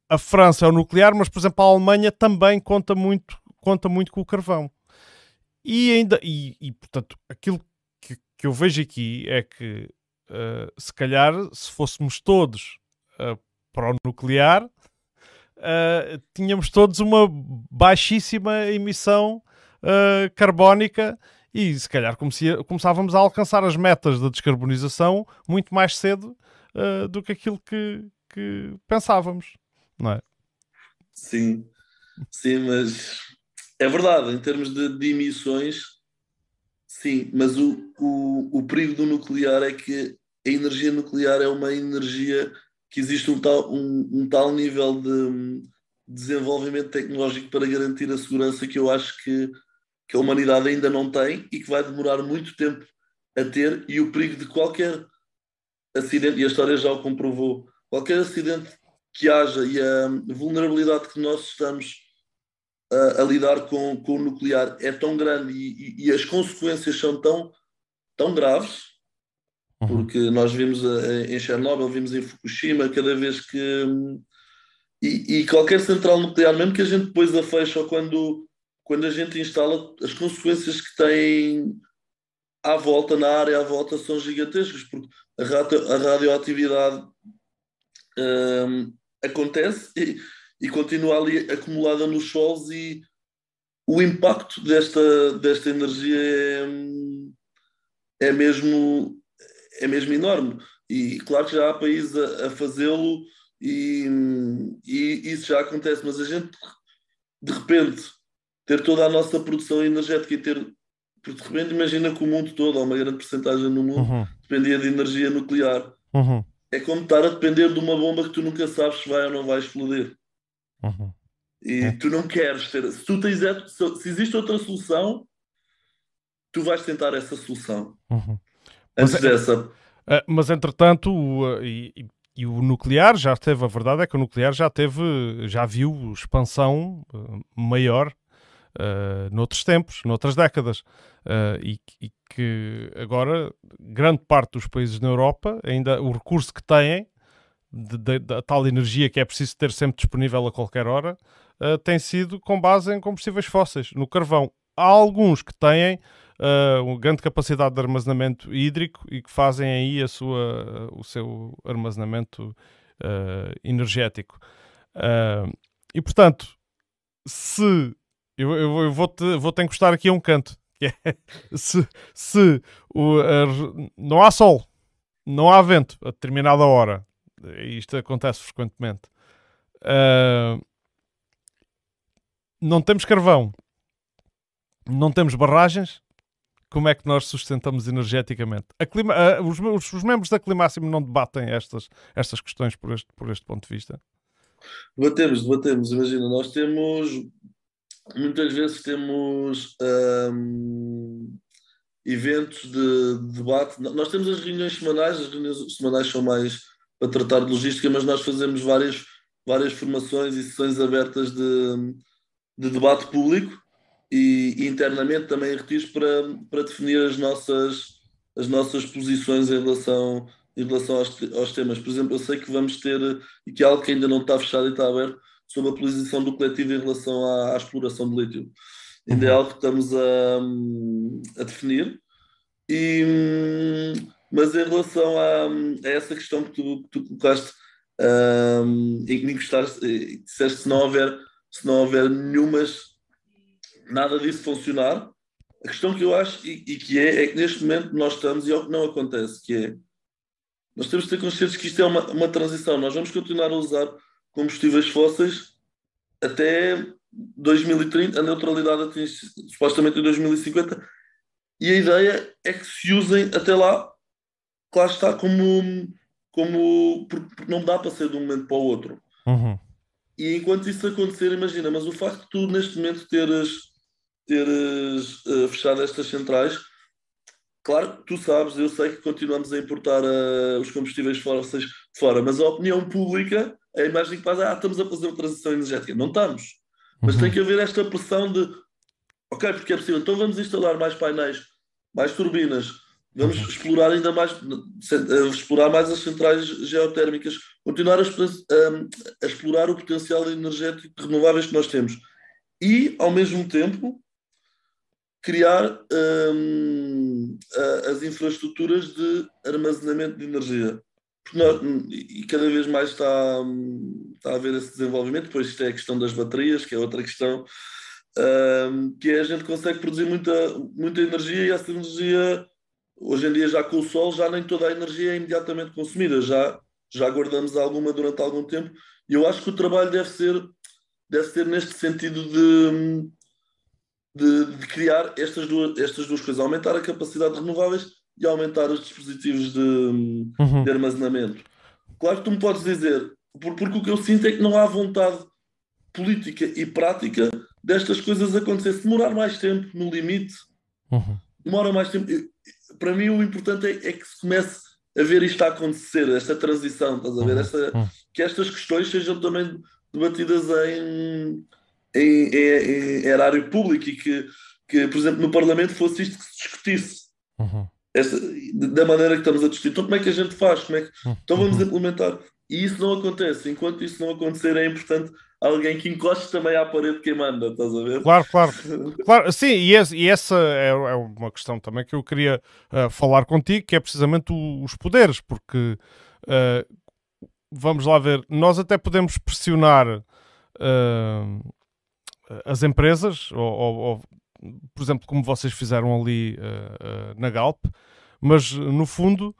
A França é o nuclear, mas, por exemplo, a Alemanha também conta muito, conta muito com o carvão. E ainda, e, e portanto, aquilo que, que, eu vejo aqui é que, uh, se calhar, se fôssemos todos uh, para o nuclear, uh, tínhamos todos uma baixíssima emissão carbónica e, se calhar, começávamos a alcançar as metas da descarbonização muito mais cedo do que aquilo que, que pensávamos não é? Sim, sim, mas é verdade, em termos de, de emissões, sim, mas o, o, o perigo do nuclear é que a energia nuclear é uma energia que existe um tal, um, um tal nível de desenvolvimento tecnológico para garantir a segurança que eu acho que, que a humanidade ainda não tem e que vai demorar muito tempo a ter, e o perigo de qualquer acidente, e a história já o comprovou, qualquer acidente que haja e a vulnerabilidade que nós estamos a, a lidar com, com o nuclear é tão grande e, e, e, as consequências são tão, tão graves, uhum. porque nós vimos em Chernobyl, vimos em Fukushima, cada vez que. E, e, qualquer central nuclear, mesmo que a gente depois a feche ou quando, quando a gente instala, as consequências que tem à volta, na área à volta, são gigantescas, porque a, radio, a radioatividade um, acontece e, e continua ali acumulada nos solos e o impacto desta, desta energia é, é, mesmo, é mesmo enorme. E claro que já há países a, a fazê-lo e, e isso já acontece, mas a gente de repente ter toda a nossa produção energética e ter porque de repente imagina que o mundo todo, ou uma grande porcentagem no mundo, uhum. dependia de energia nuclear. Uhum é como estar a depender de uma bomba que tu nunca sabes se vai ou não vai explodir. Uhum. E é. tu não queres ter. Se tu tens, se existe outra solução, tu vais tentar essa solução. Uhum. Antes mas, é- dessa. Uh, mas entretanto, uh, e, e, o nuclear já teve, a verdade é que o nuclear já teve, já viu expansão uh, maior uh, noutros tempos, noutras décadas. Uh, e, e, que agora grande parte dos países na Europa, ainda o recurso que têm, da tal energia que é preciso ter sempre disponível a qualquer hora, uh, tem sido com base em combustíveis fósseis, no carvão. Há alguns que têm uh, uma grande capacidade de armazenamento hídrico e que fazem aí a sua, o seu armazenamento uh, energético. e portanto, se eu, eu, eu vou-te vou -te encostar aqui a um canto, que é se, se o, não há sol, não há vento a determinada hora, isto acontece frequentemente. Uh, não temos carvão, não temos barragens, como é que nós sustentamos energeticamente? Clima, uh, os, os, os, membros da Climáximo não debatem estas, estas questões por este, por este ponto de vista? Debatemos, debatemos. Imagina, nós temos, muitas vezes temos um, eventos de, de debate. Nós temos as reuniões semanais, as reuniões semanais são mais para tratar de logística, mas nós fazemos várias, várias formações e sessões abertas de, de debate público e, e, internamente também retiros para, para definir as nossas, as nossas posições em relação, em relação aos, aos temas. Por exemplo, eu sei que vamos ter, e que é algo que ainda não está fechado e está aberto, sobre a posição do coletivo em relação à, à exploração de lítio. Ainda é uhum. algo que estamos a, a definir. E, mas em relação a, a essa questão que tu, que tu colocaste, um, em que gostaste, disseste se não houver, se não houver nenhumas nada disso funcionar. A questão que eu acho e, e, que é, é que neste momento nós estamos, e é o que não acontece, que é nós temos de ter consciência que isto é uma, uma transição. Nós vamos continuar a usar combustíveis fósseis até 2030, a neutralidade atinge supostamente em 2050, e a ideia é que se usem até lá, claro está, como, como porque não dá para ser de um momento para o outro. Uhum. E enquanto isso acontecer, imagina, mas o facto de tu neste momento teres teres uh, fechado estas centrais. Claro, tu sabes, eu sei que continuamos a importar uh, os combustíveis fósseis fora, mas a opinião pública, a imagem que faz é ah, estamos a fazer uma transição energética. Não estamos. Mas uhum. tem que haver esta pressão de ok, porque é possível, então vamos instalar mais painéis, mais turbinas, vamos uhum. explorar ainda mais, uh, explorar mais as centrais geotérmicas, continuar a, a, a explorar o potencial energético de renováveis que nós temos. E, ao mesmo tempo, criar hum, as infraestruturas de armazenamento de energia. Nós, e cada vez mais está, hum, está a haver esse desenvolvimento. Depois, isto é a questão das baterias, que é outra questão, um, que é a gente consegue produzir muita, muita energia e essa energia, hoje em dia, já com o sol, já nem toda a energia é imediatamente consumida, já, já guardamos alguma durante algum tempo. E eu acho que o trabalho deve ser, deve ser neste sentido de de, de, criar estas duas, estas duas coisas, aumentar a capacidade de renováveis e aumentar os dispositivos de, uhum. de armazenamento. Claro que tu me podes dizer, porque o que eu sinto é que não há vontade política e prática destas coisas acontecer. Se demorar mais tempo, no limite, uhum. demora mais tempo. Para mim, o importante é, é, que se comece a ver isto a acontecer, esta transição, estás a ver? Uhum. Esta, uhum. que estas questões sejam também debatidas em, em, em, em erário público e que, que, por exemplo, no Parlamento fosse isto que se discutisse. Uhum. Esta, da maneira que estamos a discutir. Então, como é que a gente faz? Como é que... Uhum. Então, vamos implementar. E isso não acontece. Enquanto isso não acontecer, é importante alguém que encoste também à parede quem manda, estás a ver? Claro, claro. claro sim, e, esse, e essa é, é, uma questão também que eu queria uh, falar contigo, que é precisamente o, os poderes, porque uh, vamos lá ver, nós até podemos pressionar uh, as empresas, ou, ou, ou, por exemplo, como vocês fizeram ali na Galp, mas no fundo,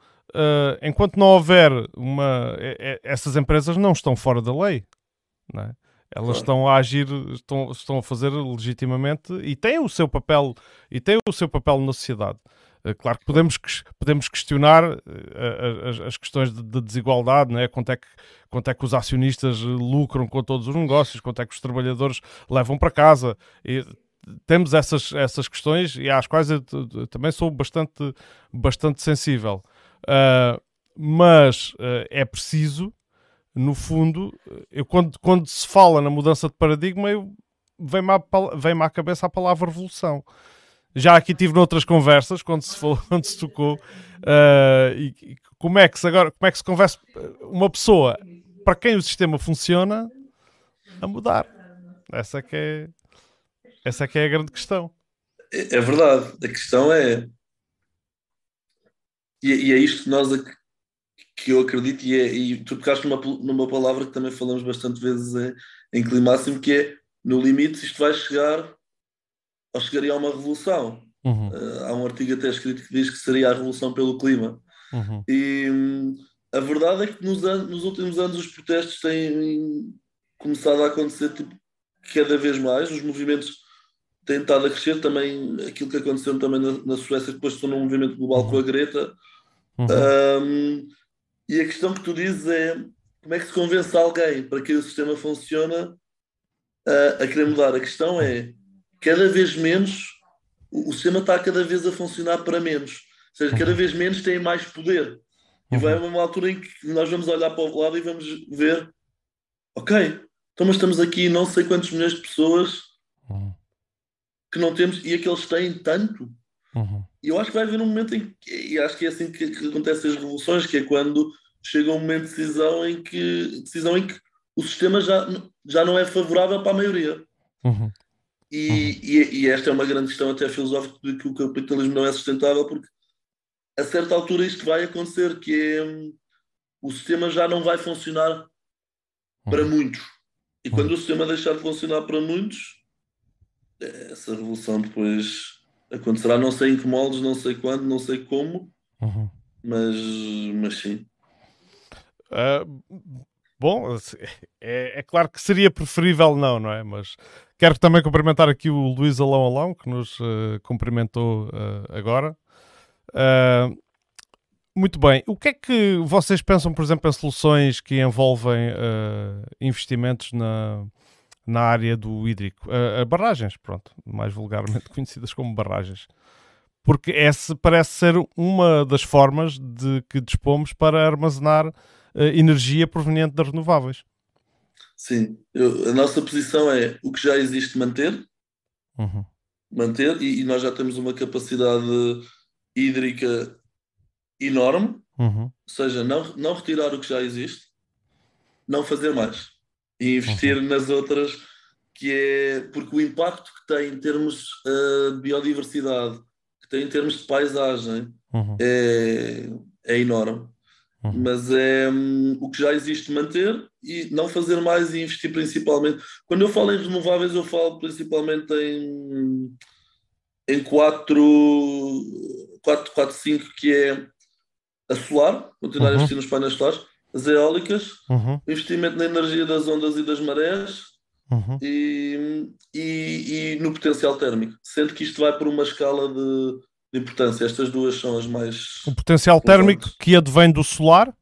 enquanto não houver uma. essas empresas não estão fora da lei, não é? Elas claro. estão a agir, estão, estão a fazer legitimamente e têm o seu papel e têm o seu papel na sociedade. Eh, claro que podemos, podemos questionar eh, as, as questões de, de, desigualdade, né? quanto, é que, quanto é que os acionistas lucram com todos os negócios, quanto é que os trabalhadores levam para casa. E temos essas, essas questões e às quais eu, eu também sou bastante, bastante sensível. Uh, mas uh, é preciso, no fundo, eu, quando, quando se fala na mudança de paradigma, vem-me à, vem à cabeça a palavra revolução. Já aqui tive noutras conversas, quando se, falou, quando se tocou, uh, e, e, como é que se agora, como é que se conversa uma pessoa para quem o sistema funciona a mudar? Essa que é, essa que é a grande questão. É, é verdade. A questão é e, e, é isto que nós que eu acredito, e, é, e tu tocaste numa, numa palavra que também falamos bastante vezes é, em climáximo, que é no limite isto vai chegar ou chegaria a uma revolução. Uhum. Uh, há um artigo até escrito que diz que seria a revolução pelo clima. Uhum. E hum, a verdade é que nos, nos, últimos anos os protestos têm começado a acontecer tipo, cada vez mais, os movimentos têm estado a crescer, também aquilo que aconteceu também na, na Suécia, depois estou num movimento global uhum. com a Greta. Uhum. Um, e a questão que tu dizes é como é que se convence alguém para que o sistema funcione a, a querer mudar? A questão é cada vez menos o, o sistema está cada vez a funcionar para menos. Ou seja, cada vez menos tem mais poder. E vai uma altura em que nós vamos olhar para o lado e vamos ver, ok, então mas estamos aqui não sei quantos milhões de pessoas uhum. que não temos e aqueles têm tanto. Uhum. E eu acho que vai haver um momento em que, e acho que é assim que, que acontecem as revoluções, que é quando chega um momento de decisão em que, decisão em que o sistema já, já não é favorável para a maioria. Uhum. E, uhum. e, e, esta é uma grande questão até filosófica de que o capitalismo não é sustentável, porque a certa altura isto vai acontecer, que é o sistema já não vai funcionar para uhum. muitos. E quando uhum. o sistema deixar de funcionar para muitos, essa revolução depois acontecerá, não sei em que moldes, não sei quando, não sei como, uhum. mas, mas sim. Uh, bom, é, é, claro que seria preferível não, não é? Mas quero também cumprimentar aqui o Luís Alão Alão, que nos uh, cumprimentou uh, agora. muito bem. O que é que vocês pensam, por exemplo, em soluções que envolvem investimentos na, na área do hídrico. Barragens, pronto, mais vulgarmente conhecidas como barragens. Porque essa parece ser uma das formas de que dispomos para armazenar uh, energia proveniente das renováveis. Sim, Eu, a nossa posição é o que já existe manter, uhum. manter, e, e, nós já temos uma capacidade hídrica enorme, uhum. ou seja, não, não retirar o que já existe, não fazer mais e investir uhum. nas outras, que é porque o impacto que tem em termos uh, de biodiversidade, que tem em termos de paisagem, uhum. é, é enorme. Uhum. Mas é um, o que já existe manter e não fazer mais e investir principalmente. Quando eu falo em renováveis, eu falo principalmente em, em 4, 4, 4 5, que é a solar, continuar a uhum. investir nos painéis solares as eólicas, uhum. investimento na energia das ondas e das marés uhum. e, e, e, no potencial térmico, sendo que isto vai por uma escala de, de importância. Estas duas são as mais. O potencial térmico que advém do solar?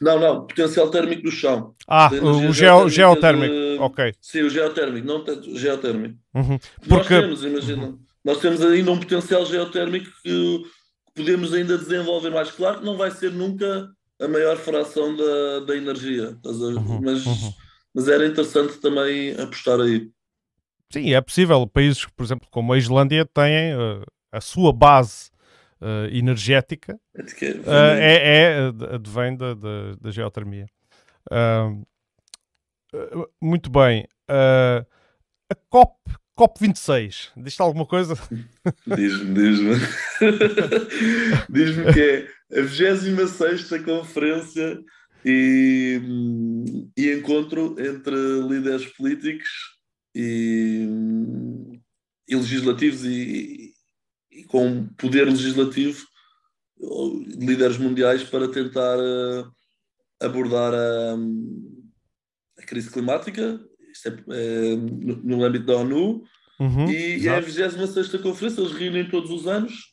Não, não, potencial térmico do chão. Ah, o geo, geotérmico, de... ok. Sim, o geotérmico, não o geotérmico. Uhum. Porque... Nós temos, imagina, uhum. nós temos ainda um potencial geotérmico que podemos ainda desenvolver mais. Claro que não vai ser nunca a maior fração da, da energia. Uhum, mas, uhum. mas era interessante também apostar aí. Sim, é possível. Países, por exemplo, como a Islândia, têm uh, a sua base uh, energética é, uh, é, é advém da, da, da geotermia. muito bem. a COP, COP26, diz-te alguma coisa? Diz-me, diz-me. diz-me que é a 26 Conferência e, e encontro entre líderes políticos e, e legislativos e, e, com poder legislativo, líderes mundiais, para tentar uh, abordar a, a, crise climática, isto é, é no, no, âmbito da ONU, uhum, e, e é a 26 Conferência, eles reúnem todos os anos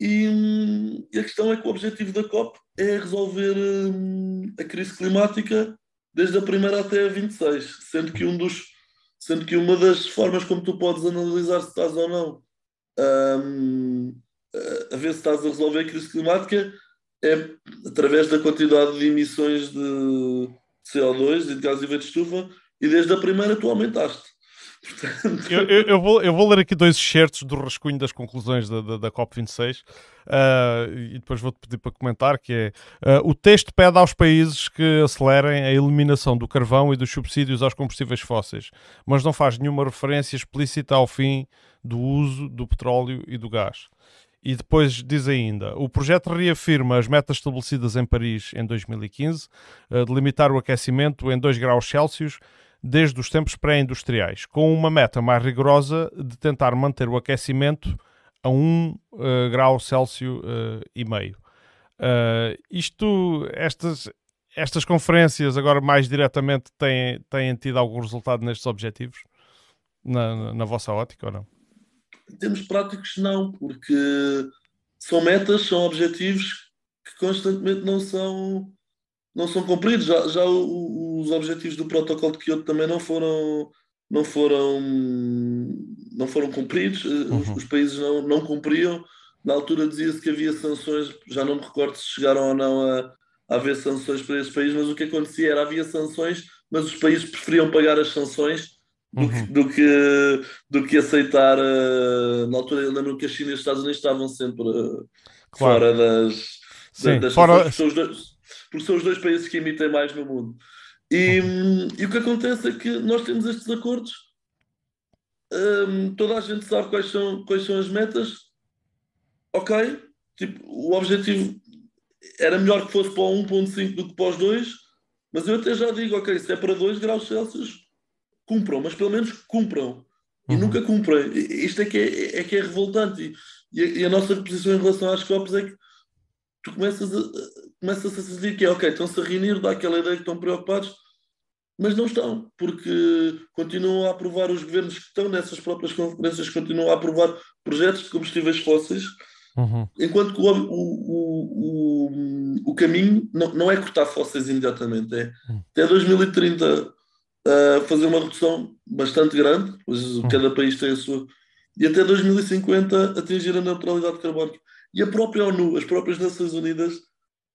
e, e, a questão é que o objetivo da COP é resolver hum, a crise climática desde a primeira até a 26, sendo que um dos sendo que uma das formas como tu podes analisar se estás ou não um, a ver se estás a resolver a crise climática é através da quantidade de emissões de CO2 e de gás de efeito de estufa e desde a primeira tu aumentaste. Eu, eu, eu, vou, eu vou ler aqui dois excertos do rascunho das conclusões da, da, da COP26 uh, e depois vou-te pedir para comentar, que é uh, o texto pede aos países que acelerem a eliminação do carvão e dos subsídios aos combustíveis fósseis, mas não faz nenhuma referência explícita ao fim do uso do petróleo e do gás. E depois diz ainda: o projeto reafirma as metas estabelecidas em Paris em 2015, uh, de limitar o aquecimento em 2 graus Celsius desde os tempos pré-industriais, com uma meta mais rigorosa de tentar manter o aquecimento a 1 uh, grau Celsius uh, e meio. Uh, isto, estas, estas conferências agora mais diretamente têm, têm tido algum resultado nestes objetivos? Na, na, na vossa ótica ou não? Em termos práticos, não, porque são metas, são objetivos que constantemente não são não são cumpridos. Já, já os objetivos do protocolo de Kyoto também não foram não foram não foram cumpridos. Uhum. Os, os, países não, não cumpriam. Na altura dizia-se que havia sanções, já não me recordo se chegaram ou não a, a haver sanções para esses países, mas o que acontecia era havia sanções, mas os países preferiam pagar as sanções do, uhum. que, do, que, do que aceitar. Uh, na altura, eu lembro que a China e os Estados Unidos estavam sempre uh, claro. fora das, Sim, das fora... sanções porque são os dois países que emitem mais no mundo. E, e o que acontece é que nós temos estes acordos, um, toda a gente sabe quais são, quais são as metas, ok, tipo, o objetivo era melhor que fosse para o 1.5 do que para os 2, mas eu até já digo, ok, se é para 2 graus Celsius, cumpram, mas pelo menos cumpram. E uhum. nunca cumprem. Isto é que é, é, que é revoltante. E, e, a, e, a, nossa posição em relação às COPs é que tu começas a, começa-se a sentir que é ok, estão-se a reunir, dá aquela ideia que estão preocupados, mas não estão, porque continuam a aprovar os governos que estão nessas próprias conferências, continuam a aprovar projetos de combustíveis fósseis, uhum. enquanto que o, o, o, o, caminho não, não é cortar fósseis imediatamente, é uhum. até 2030 uh, fazer uma redução bastante grande, pois uhum. cada país tem a sua, e até 2050 atingir a neutralidade carbónica. E a própria ONU, as próprias Nações Unidas,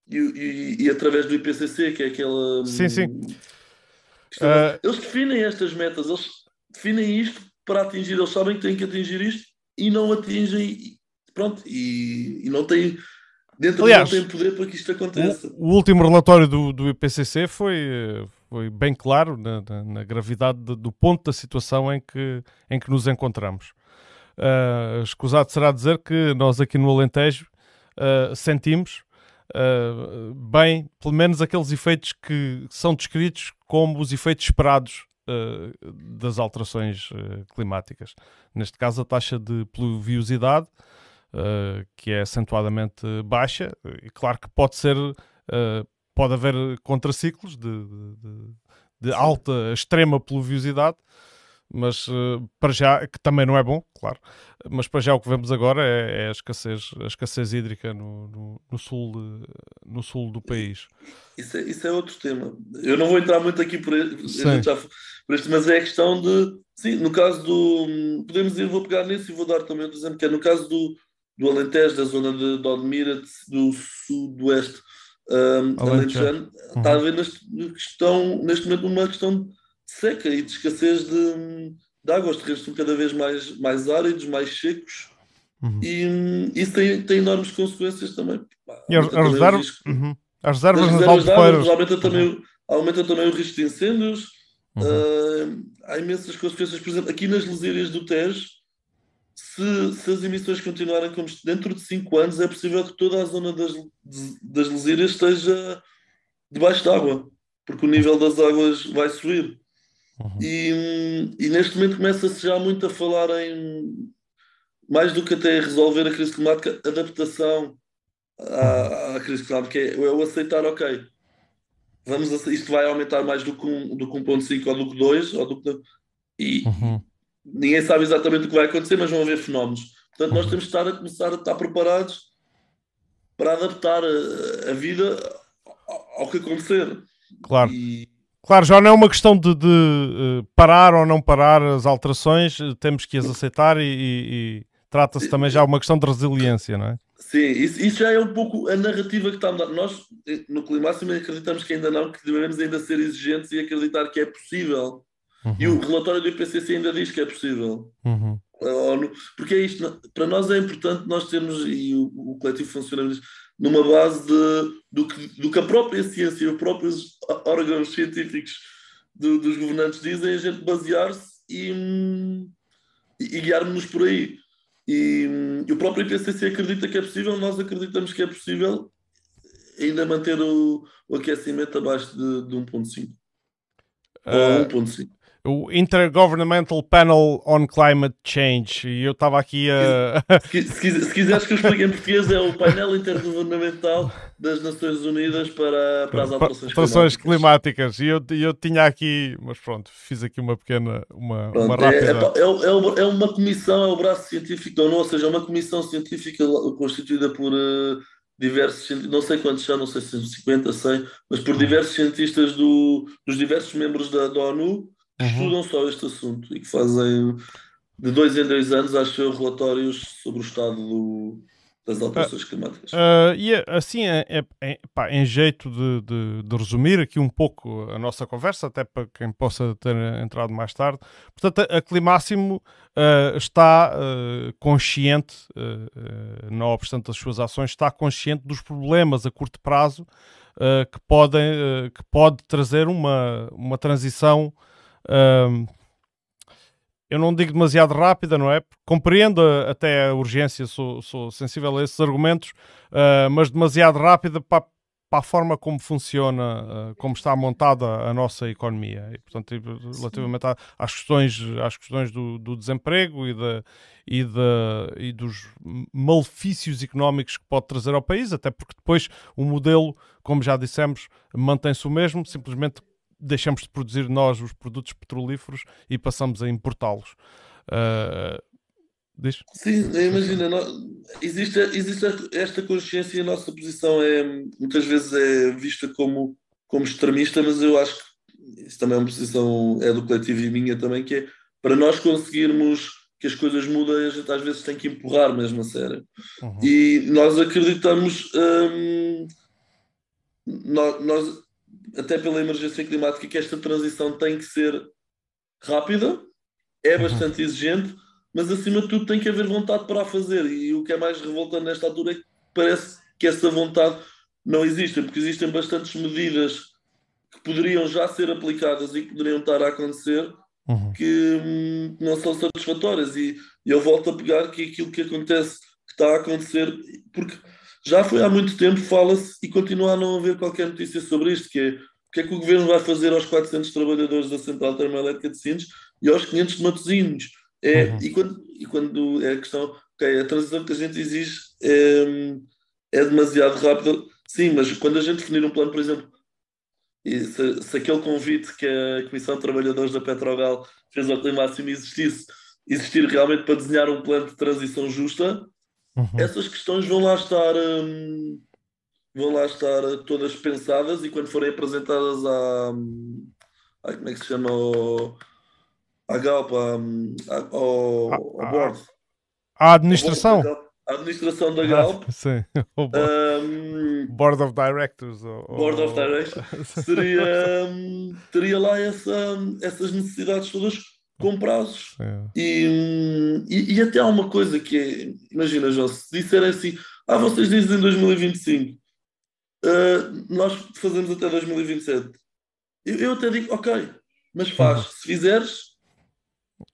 e, e, e, através do IPCC, que é aquela. Sim, sim. Uh... Eles definem estas metas, eles definem isto para atingir, eles sabem que têm que atingir isto e não atingem, pronto, e, e não têm. Dentro Aliás, não têm poder para que isto aconteça. O, o último relatório do, do IPCC foi, foi bem claro na, na, na gravidade de, do ponto da situação em que, em que nos encontramos. Uh, escusado será dizer que nós aqui no Alentejo uh, sentimos uh, bem, pelo menos aqueles efeitos que são descritos como os efeitos esperados uh, das alterações uh, climáticas. Neste caso, a taxa de pluviosidade, que é acentuadamente baixa, e claro que pode ser, pode haver contraciclos de, de, de alta, extrema pluviosidade, mas uh, para já, que também não é bom, claro, mas para já o que vemos agora é, é a, escassez, a escassez hídrica no, no, no sul, de, no sul do país. Isso é, isso é outro tema. Eu não vou entrar muito aqui por, já, por este, mas é a questão de, sim, no caso do, podemos ir, vou pegar nisso e vou dar também outro exemplo, que é no caso do, do Alentejo, da zona de, de Odmira, do sudoeste um, alentejano, uhum. está a haver neste, questão, neste momento uma questão seca e de escassez de, de água. Os terrenos estão cada vez mais, mais áridos, mais secos. Uhum. E isso tem, tem enormes consequências também. E as, reservas, uhum. as reservas nas albufeiras. Aumenta também, uhum. aumenta também o risco de incêndios. Uh, há imensas consequências. Por exemplo, aqui nas lesírias do Tejo, se, se as emissões continuarem como dentro de 5 anos, é possível que toda a zona das, das lesírias esteja debaixo d'água, porque o nível das águas vai subir. Uhum. E, e, neste momento começa-se já muito a falar em mais do que até resolver a crise climática, adaptação à, à crise climática, é, é o aceitar, ok, vamos, isto vai aumentar mais do que, um, do que 1.5 ou do que 2, ou do que, e uhum. ninguém sabe exatamente o que vai acontecer, mas vão haver fenómenos. Portanto, nós uhum. temos que estar a começar a estar preparados para adaptar a, a vida ao, ao que acontecer. Claro. E, Claro, já não é uma questão de, de uh, parar ou não parar as alterações, eh, temos que as aceitar e, e, e trata-se também já de uma questão de resiliência, não é? Sim, isso, isso, já é um pouco a narrativa que está a mudar. Nós, no Climáximo, acreditamos que ainda não, que devemos ainda ser exigentes e acreditar que é possível Uhum. E o relatório do IPCC ainda diz que é possível. Uhum. Porque é isto, para nós é importante nós termos, e o, o coletivo funciona numa base de, do, que, do que a própria ciência e os próprios órgãos científicos do, dos governantes dizem, a gente basear-se e, e guiar-nos por aí. E, e, o próprio IPCC acredita que é possível, nós acreditamos que é possível ainda manter o, o aquecimento abaixo de, de 1.5. Uh, ou 1.5 o Intergovernmental Panel on Climate Change. E eu estava aqui a. Se, se, se, quiseres que eu explique em português, é o painel intergovernamental das Nações Unidas para, para as alterações, alterações climáticas. climáticas. E eu, eu tinha aqui, mas pronto, fiz aqui uma pequena, uma, pronto, uma rápida. É, é, é, uma comissão, é o braço científico da ONU, ou seja, é uma comissão científica constituída por. Uh, diversos, não sei quantos são, não sei se são 50, 100, mas por diversos cientistas do, dos diversos membros da, da ONU, uhum. estudam só este assunto e que fazem de dois em dois anos, acho relatórios sobre o estado do, das alterações uh, climáticas. Uh, e assim, é, é, é, pá, em jeito de, de, de, resumir aqui um pouco a nossa conversa, até para quem possa ter entrado mais tarde, portanto, a, Climáximo uh, está consciente, não obstante as suas ações, está consciente dos problemas a curto prazo que, podem, que pode trazer uma, uma transição eu não digo demasiado rápida, não é? Compreendo até a urgência, sou, sou sensível a esses argumentos, uh, mas demasiado rápida para, para, a forma como funciona, uh, como está montada a nossa economia. E, portanto, relativamente às questões, às questões do, do desemprego e, de, e, de, e dos malefícios económicos que pode trazer ao país, até porque depois o modelo, como já dissemos, mantém-se o mesmo, simplesmente deixamos de produzir nós os produtos petrolíferos e passamos a importá-los. Uh, diz? Sim, imagina, existe, existe esta consciência e a nossa posição é muitas vezes é vista como, como extremista, mas eu acho que isso também é uma posição é do coletivo e minha também, que é para nós conseguirmos que as coisas mudem, a gente às vezes tem que empurrar mesmo a sério. Uhum. E nós acreditamos. Hum, nós, nós até pela emergência climática, que esta transição tem que ser rápida, é uhum. bastante exigente, mas acima de tudo tem que haver vontade para a fazer. E o que é mais revoltante nesta altura é que parece que essa vontade não existe, porque existem bastantes medidas que poderiam já ser aplicadas e que poderiam estar a acontecer uhum. que hum, não são satisfatórias. E, e eu volto a pegar que aquilo que acontece, que está a acontecer, porque já foi há muito tempo, fala-se e continua a não haver qualquer notícia sobre isto, que é o que é que o governo vai fazer aos 400 trabalhadores da Central Termoelétrica de Sines e aos 500 de Matosinhos. É, uhum. e, quando, e quando é a questão, ok, a transição que a gente exige é, é demasiado rápida, sim, mas quando a gente definir um plano, por exemplo, se, se, aquele convite que a Comissão de Trabalhadores da Petrogal fez ao Climáximo existisse, existir realmente para desenhar um plano de transição justa, Uhum. Essas questões vão lá estar hum, vão lá estar todas pensadas e quando forem apresentadas à, à como é que se chama à Galp, à, ao, ao board. À administração. A administração da Galp. Sim. O board, um, board of Directors. Ou, board of Directors. Seria, teria lá essa, essas necessidades todas com prazos. É. E, e, e, até há uma coisa que é, imagina, João, se disserem assim, ah, vocês dizem em 2025, uh, nós fazemos até 2027. Eu, eu até digo, ok, mas faz. Uhum. Se fizeres,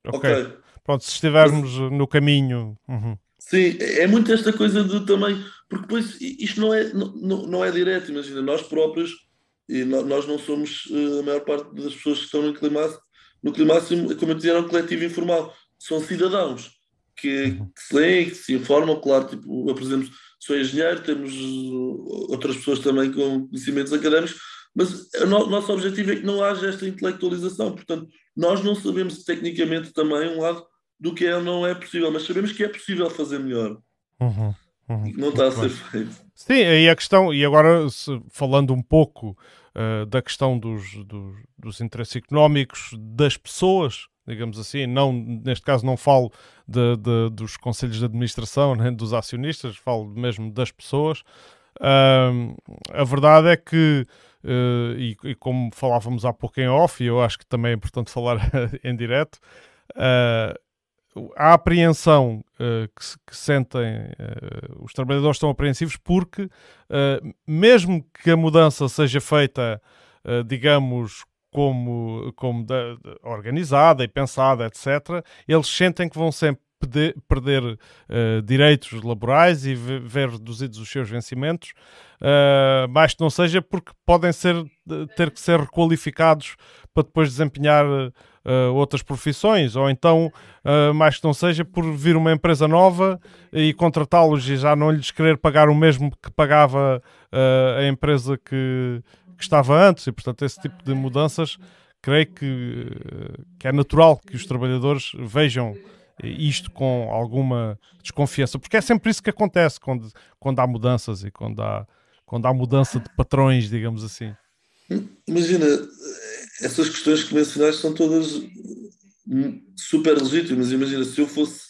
ok. okay. Pronto, se estivermos mas, no caminho. Uhum. Sim, é, é muito esta coisa de também, porque depois isto não é, não, não é direto, imagina, nós próprios, e nós não somos uh, a maior parte das pessoas que estão no clima no Climáximo, como eu dizia, era um coletivo informal. São cidadãos que, que se leem, que se informam. Claro, tipo, eu, por exemplo, sou engenheiro, temos uh, outras pessoas também com conhecimentos académicos, mas o nosso objetivo é que não haja esta intelectualização. Portanto, nós não sabemos tecnicamente também um lado do que é ou não é possível, mas sabemos que é possível fazer melhor. Uhum, uhum, e que não está a ser feito. Sim, aí a questão, e agora falando um pouco uh, da questão dos, dos, dos, interesses económicos das pessoas, digamos assim, não, neste caso não falo de, de, dos conselhos de administração, nem dos acionistas, falo mesmo das pessoas. Uh, a verdade é que, uh, e, e, como falávamos há pouco em off, e eu acho que também é importante falar em direto, uh, a apreensão uh, que, que, sentem, uh, os trabalhadores estão apreensivos porque, uh, mesmo que a mudança seja feita, digamos, como, como da, da, organizada e pensada, etc., eles sentem que vão sempre perder, perder direitos laborais e ver reduzidos os seus vencimentos, mais que não seja porque podem ser, ter que ser requalificados para depois desempenhar uh, outras profissões, ou então, uh, mais que não seja, por vir uma empresa nova e contratá-los e já não lhes querer pagar o mesmo que pagava uh, a empresa que, que, estava antes. E, portanto, esse tipo de mudanças, creio que, que é natural que os trabalhadores vejam isto com alguma desconfiança, porque é sempre isso que acontece quando, quando há mudanças e quando há, quando há mudança de patrões, digamos assim. Imagina, essas questões que mencionaste são todas super legítimas. Imagina, se eu fosse,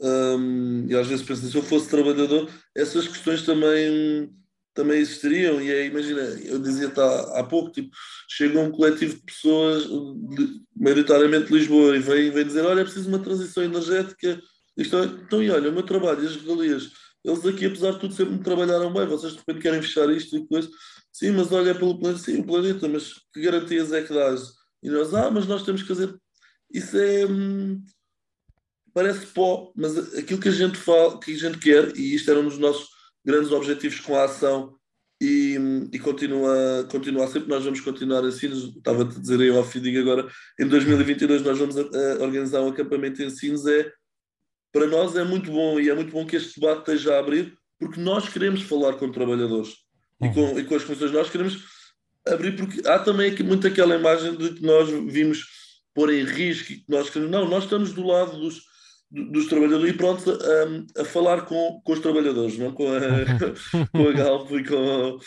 um, e às vezes penso, se eu fosse trabalhador, essas questões também, também existiriam. E é, imagina, eu dizia há, há pouco, tipo, chega um coletivo de pessoas, maioritariamente de Lisboa, e vem, vem dizer: Olha, é preciso uma transição energética. Isto é, então, e olha, o meu trabalho e as regalias, eles aqui, apesar de tudo, sempre me trabalharam bem. Vocês de repente querem fechar isto e coisa. Sim, mas olha pelo planeta, sim, o planeta, mas que garantias é que dás? E nós, ah, mas nós temos que fazer. Isso é. Hum, parece pó, mas aquilo que a gente fala, que a gente quer, e isto era um dos nossos grandes objetivos com a ação, e, hum, e continua, continua sempre, nós vamos continuar assim, estava a dizer eu ao FIDIG agora, em 2022 nós vamos a, a organizar um acampamento de ensinos, é, para nós é muito bom, e é muito bom que este debate esteja a abrir, porque nós queremos falar com trabalhadores e, com, uhum. e com as comissões. Nós queremos abrir, porque há também aqui muito aquela imagem de que nós vimos pôr em risco e que nós queremos. Não, nós estamos do lado dos, dos trabalhadores e pronto a, a falar com, com os trabalhadores, não? Com, a, com a Galp e com.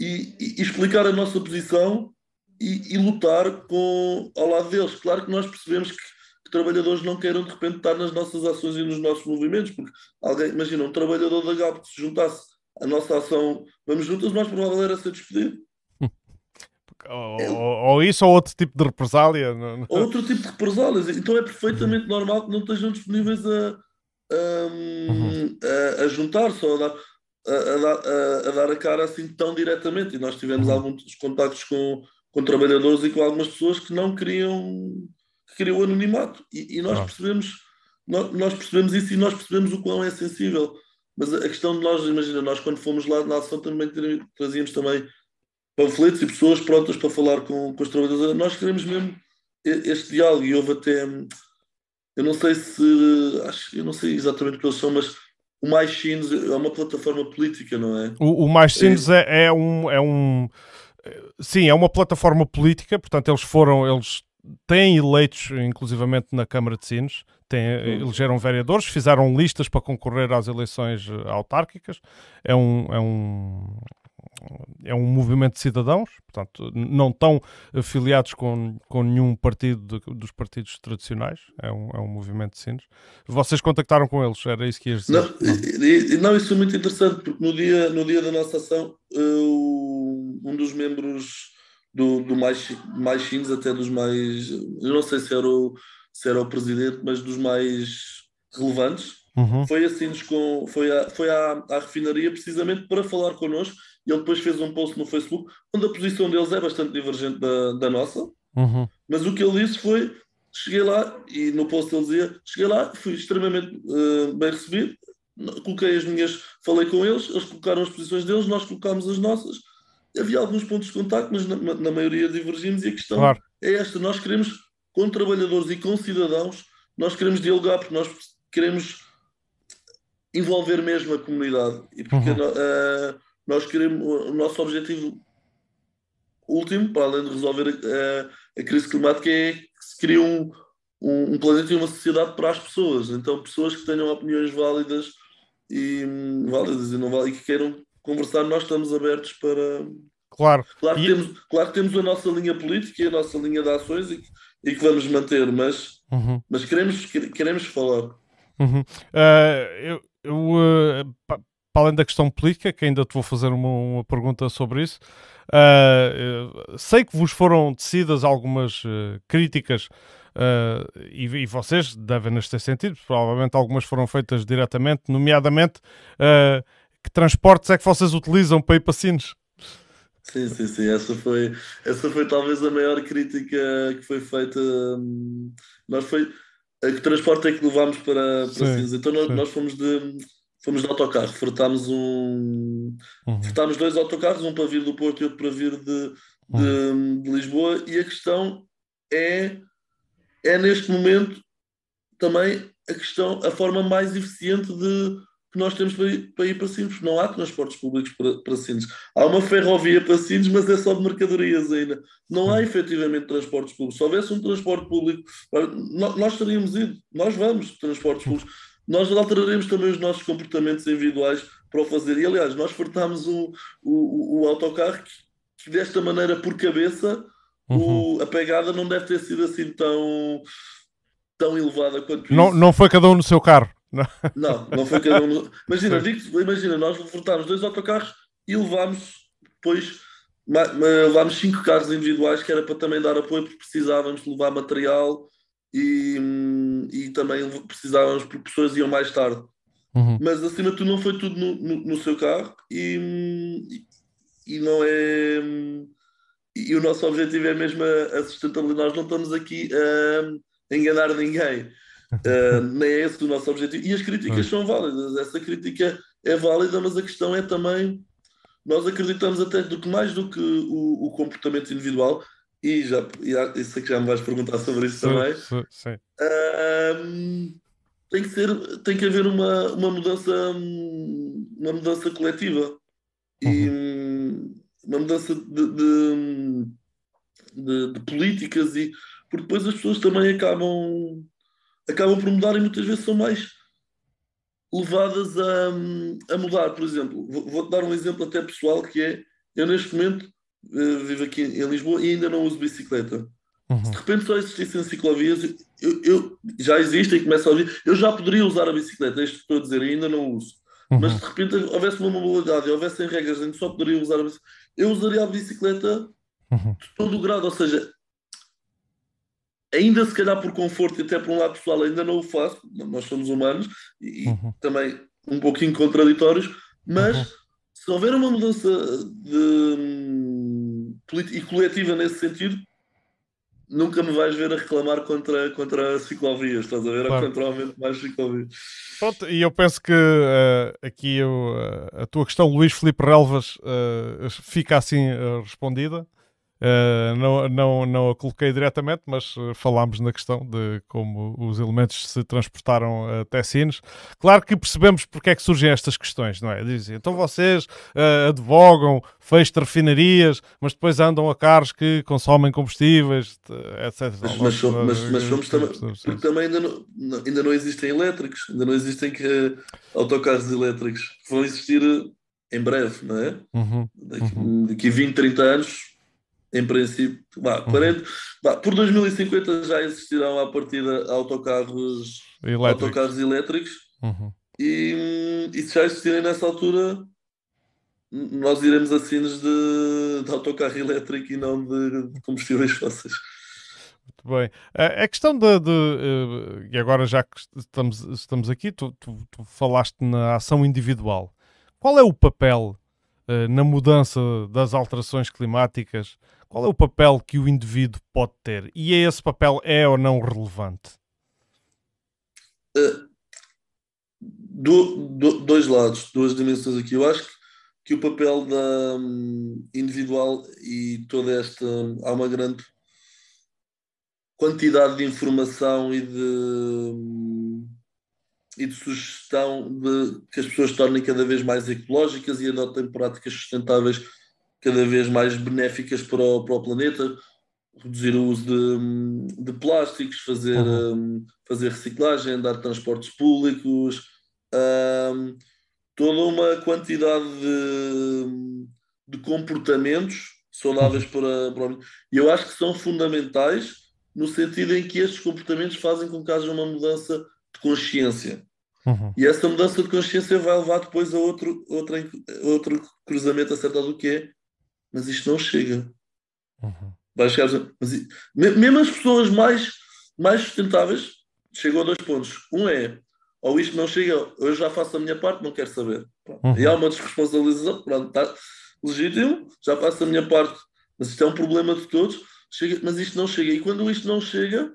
E, e, explicar a nossa posição e, e, lutar com, ao lado deles. Claro que nós percebemos que, que, trabalhadores não queiram de repente estar nas nossas ações e nos nossos movimentos, porque alguém, imagina, um trabalhador da Galp que se juntasse a nossa ação Vamos Juntas, mais provável era ser despedido. Ou, ou, isso ou outro tipo de represália. Outro tipo de represálias. Então é perfeitamente normal que não estejam disponíveis a, a, uhum. a, a juntar-se ou a dar a, a, dar a cara assim tão diretamente. E nós tivemos uhum. alguns contactos com, com trabalhadores e com algumas pessoas que não queriam, que queriam anonimato. E, e nós, percebemos, nós, nós, percebemos isso e nós percebemos o quão é sensível mas a questão de nós, imagina, nós quando fomos lá na ação também trazíamos também panfletos e pessoas prontas para falar com, com os trabalhadores. Nós queremos mesmo este diálogo e houve até, eu não sei se, acho, eu não sei exatamente o que eles são, mas o Mais Sines é uma plataforma política, não é? O, o Mais Sines é, é, é um, é um, sim, é uma plataforma política, portanto eles foram, eles têm eleitos, inclusivamente na Câmara de Sines, têm, elegeram vereadores, fizeram listas para concorrer às eleições eh, autárquicas. É um, é um, é um movimento de cidadãos, portanto, não estão afiliados com, com nenhum partido de, dos partidos tradicionais, é um, é um movimento de sinos. Vocês contactaram com eles, era isso que ias dizer? Não, não isso é muito interessante, porque no dia, no dia da nossa ação, uh, um dos membros do, do mais, mais sinos, até dos mais, eu não sei se era o se era o presidente, mas dos mais relevantes, uhum. foi assim com foi, a, foi à, à, refinaria precisamente para falar connosco e ele depois fez um post no Facebook onde a posição deles é bastante divergente da, da nossa, uhum. mas o que ele disse foi cheguei lá e no post ele dizia cheguei lá, fui extremamente uh, bem recebido coloquei as minhas, falei com eles eles colocaram as posições deles, nós colocámos as nossas havia alguns pontos de contacto mas na, na maioria divergimos e a questão claro. é esta, nós queremos com trabalhadores e com cidadãos, nós queremos dialogar porque nós queremos envolver mesmo a comunidade e porque uhum. uh, nós queremos o nosso objetivo último, para além de resolver a, a crise climática, é que se crie um, um, um, planeta e uma sociedade para as pessoas. Então, pessoas que tenham opiniões válidas e válidas e não válidas e que queiram conversar, nós estamos abertos para. Claro. Claro que, e... temos, claro que temos a nossa linha política e a nossa linha de ações e e que vamos manter, mas, uhum. mas queremos, queremos falar. Uhum. Uh, eu, eu uh, para além da questão política, que ainda te vou fazer uma, uma pergunta sobre isso, uh, sei que vos foram tecidas algumas críticas e, e, vocês devem-nas ter sentido, provavelmente algumas foram feitas diretamente, nomeadamente que transportes é que vocês utilizam para ir para Sines? Sim, sim, sim. Essa foi, essa foi talvez a maior crítica que foi feita. Hum, nós foi. A que transporte é que levámos para, para Sines? Então nós, nós, fomos de fomos de autocarro, fretámos um. Uhum. Fretámos dois autocarros, um para vir do Porto e outro para vir de, de, uhum. de Lisboa, e a questão é, é neste momento também a questão, a forma mais eficiente de que nós temos para ir para, ir para Sines. Não há transportes públicos para, para Sines. Há uma ferrovia para Sines, mas é só de mercadorias ainda. Não há efetivamente transportes públicos. Se houvesse um transporte público, nós teríamos ido, nós vamos transportes públicos. Nós alteraremos também os nossos comportamentos individuais para o fazer. E aliás, nós fartámos o, o, o autocarro que, que, desta maneira, por cabeça, uhum. o, a pegada não deve ter sido assim tão, tão elevada quanto não, isso. Não foi cada um no seu carro. Não, não, foi cada um. Imagina, digo, imagina, nós furtámos dois autocarros e levámos depois levámos cinco carros individuais que era para também dar apoio porque precisávamos levar material e, e também precisávamos porque pessoas iam mais tarde. Uhum. Mas acima de tudo não foi tudo no, no, no seu carro e, e, não é e o nosso objetivo é mesmo a, a sustentabilidade. Nós não estamos aqui a enganar ninguém. Uh, nem é esse o nosso objetivo. E as críticas são válidas, essa crítica é válida, mas a questão é também, nós acreditamos até do que mais do que o, o comportamento individual, e já e sei que já me vais perguntar sobre isso sim, também. Sim, sim. Tem que ser, tem que haver uma, uma mudança, uma mudança coletiva e uhum. uma mudança de, de, de, de políticas e porque depois as pessoas também acabam acabam por mudar e muitas vezes são mais levadas a, a mudar. Por exemplo, vou-te dar um exemplo até pessoal que é, eu neste momento uh, vivo aqui em Lisboa e ainda não uso bicicleta. Uhum. Se de repente só existissem ciclovias, eu, eu, já existem e começo a ouvir, eu já poderia usar a bicicleta, é isto que estou a dizer, ainda não uso. Uhum. Mas de repente houvesse uma mobilidade e houvessem regras em que só poderia usar a bicicleta, eu usaria a bicicleta uhum. de todo o grado, ou seja, ainda se calhar por conforto e até por um lado pessoal ainda não o faço, nós somos humanos e uhum. também um pouquinho contraditórios, mas uhum. se houver uma mudança de, e coletiva nesse sentido, nunca me vais ver a reclamar contra, contra ciclovias, estás a ver? Claro. Contra o aumento mais ciclovias. Pronto, e eu penso que uh, aqui eu, uh, a tua questão, Luís Felipe Relvas, uh, fica assim respondida. Uh, não, não, não a coloquei diretamente, mas uh, falámos na questão de como os elementos se transportaram até Sines. Claro que percebemos porque é que surgem estas questões, não é? Dizem, então vocês uh, advogam, fecham refinarias, mas depois andam a carros que consomem combustíveis, etc. Mas, mas, mas, mas somos também, porque também ainda não, ainda não existem elétricos, ainda não existem que, autocarros elétricos. Vão existir em breve, não é? Uhum, daqui, uhum. daqui 20, 30 anos em princípio, bah, 40, uhum. bah, por 2050 já existirão à partida autocarros elétricos, autocarros elétricos uhum. e, e se já existirem nessa altura, nós iremos a de, de autocarro elétrico e não de, de combustíveis fósseis. Muito bem. A questão de, de, eh, e agora já que estamos, estamos aqui, tu, tu, tu falaste na ação individual. Qual é o papel na mudança das alterações climáticas qual é o papel que o indivíduo pode ter? E esse papel é ou não relevante? Uh, do, do, dois lados, duas dimensões aqui. Eu acho que, que o papel da um, individual e toda esta. Há uma grande quantidade de informação e de, um, e de sugestão de que as pessoas tornem cada vez mais ecológicas e adotem práticas sustentáveis cada vez mais benéficas para o, para o planeta, reduzir o uso de, de plásticos, fazer, uhum. um, fazer reciclagem, dar transportes públicos, toda uma quantidade de, de comportamentos saudáveis uhum. para, para E eu acho que são fundamentais no sentido em que estes comportamentos fazem com que haja uma mudança de consciência. Uhum. E essa mudança de consciência vai levar depois a outro, outro, outro cruzamento acertado do que é, mas isto não chega. Uhum. Vai chegar, mas, mesmo as pessoas mais, mais sustentáveis chegam a dois pontos. Um é, ou isto não chega, eu já faço a minha parte, não quero saber. Uhum. E há uma desresponsabilização, pronto, está legítimo, já faço a minha parte, mas isto é um problema de todos, chega, mas isto não chega. E quando isto não chega,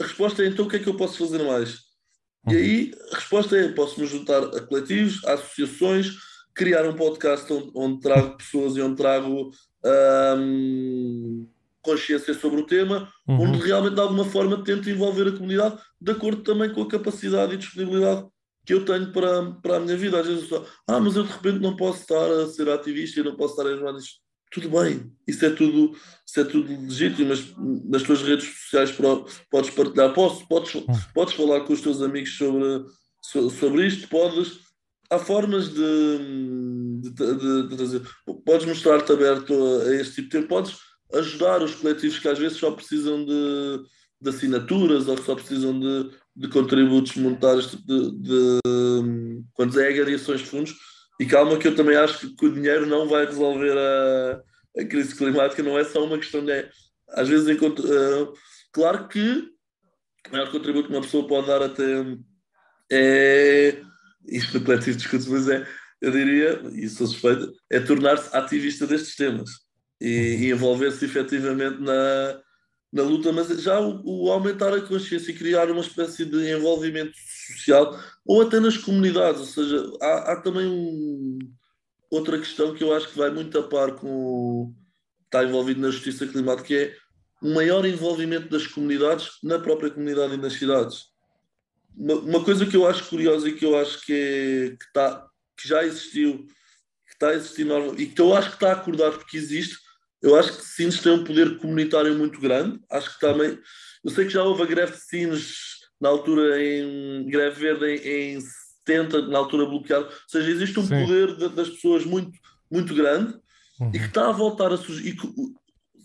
a resposta é então o que é que eu posso fazer mais? E aí a resposta é: posso me juntar a coletivos, a associações, criar um podcast onde, onde trago pessoas e onde trago hum, consciência sobre o tema, Uhum. onde realmente de alguma forma tento envolver a comunidade de acordo também com a capacidade e disponibilidade que eu tenho para, para a minha vida. Às vezes eu só, ah, mas eu de repente não posso estar a ser ativista e não posso estar a ajudar nisto. Tudo bem, isso é tudo, isso é tudo legítimo, mas nas tuas redes sociais podes partilhar, podes, podes, podes falar com os teus amigos sobre, so- sobre isto, podes. Há formas de, de, de- de trazer. Podes mostrar-te aberto a, a este tipo de tempo, podes ajudar os coletivos que às vezes só precisam de, de assinaturas ou que só precisam de, de contributos monetários de, de, quando é agregações de fundos. E calma que eu também acho que, o dinheiro não vai resolver a, a crise climática, não é só uma questão de. Às vezes, enquanto, uh, claro que o maior contributo que uma pessoa pode dar até é. Isto no coletivo mas é, eu diria, e sou suspeito, é tornar-se ativista destes temas e, e envolver-se efetivamente na, na luta, mas já o, o, aumentar a consciência e criar uma espécie de envolvimento social ou até nas comunidades, ou seja, há, há também um, outra questão que eu acho que vai muito a par com está envolvido na justiça climática, que é um maior envolvimento das comunidades na própria comunidade e nas cidades. Uma, uma coisa que eu acho curiosa e que eu acho que, é, que, tá, que já existiu, que está a existir e que eu acho que está a acordar porque existe, eu acho que Sines tem um poder comunitário muito grande. Acho que também. Eu sei que já houve a greve de Sines na altura em greve verde em, em 70, na altura bloqueada. Ou seja, existe um Sim. poder de, das pessoas muito, muito grande uhum. e que está a voltar a surgir. E que,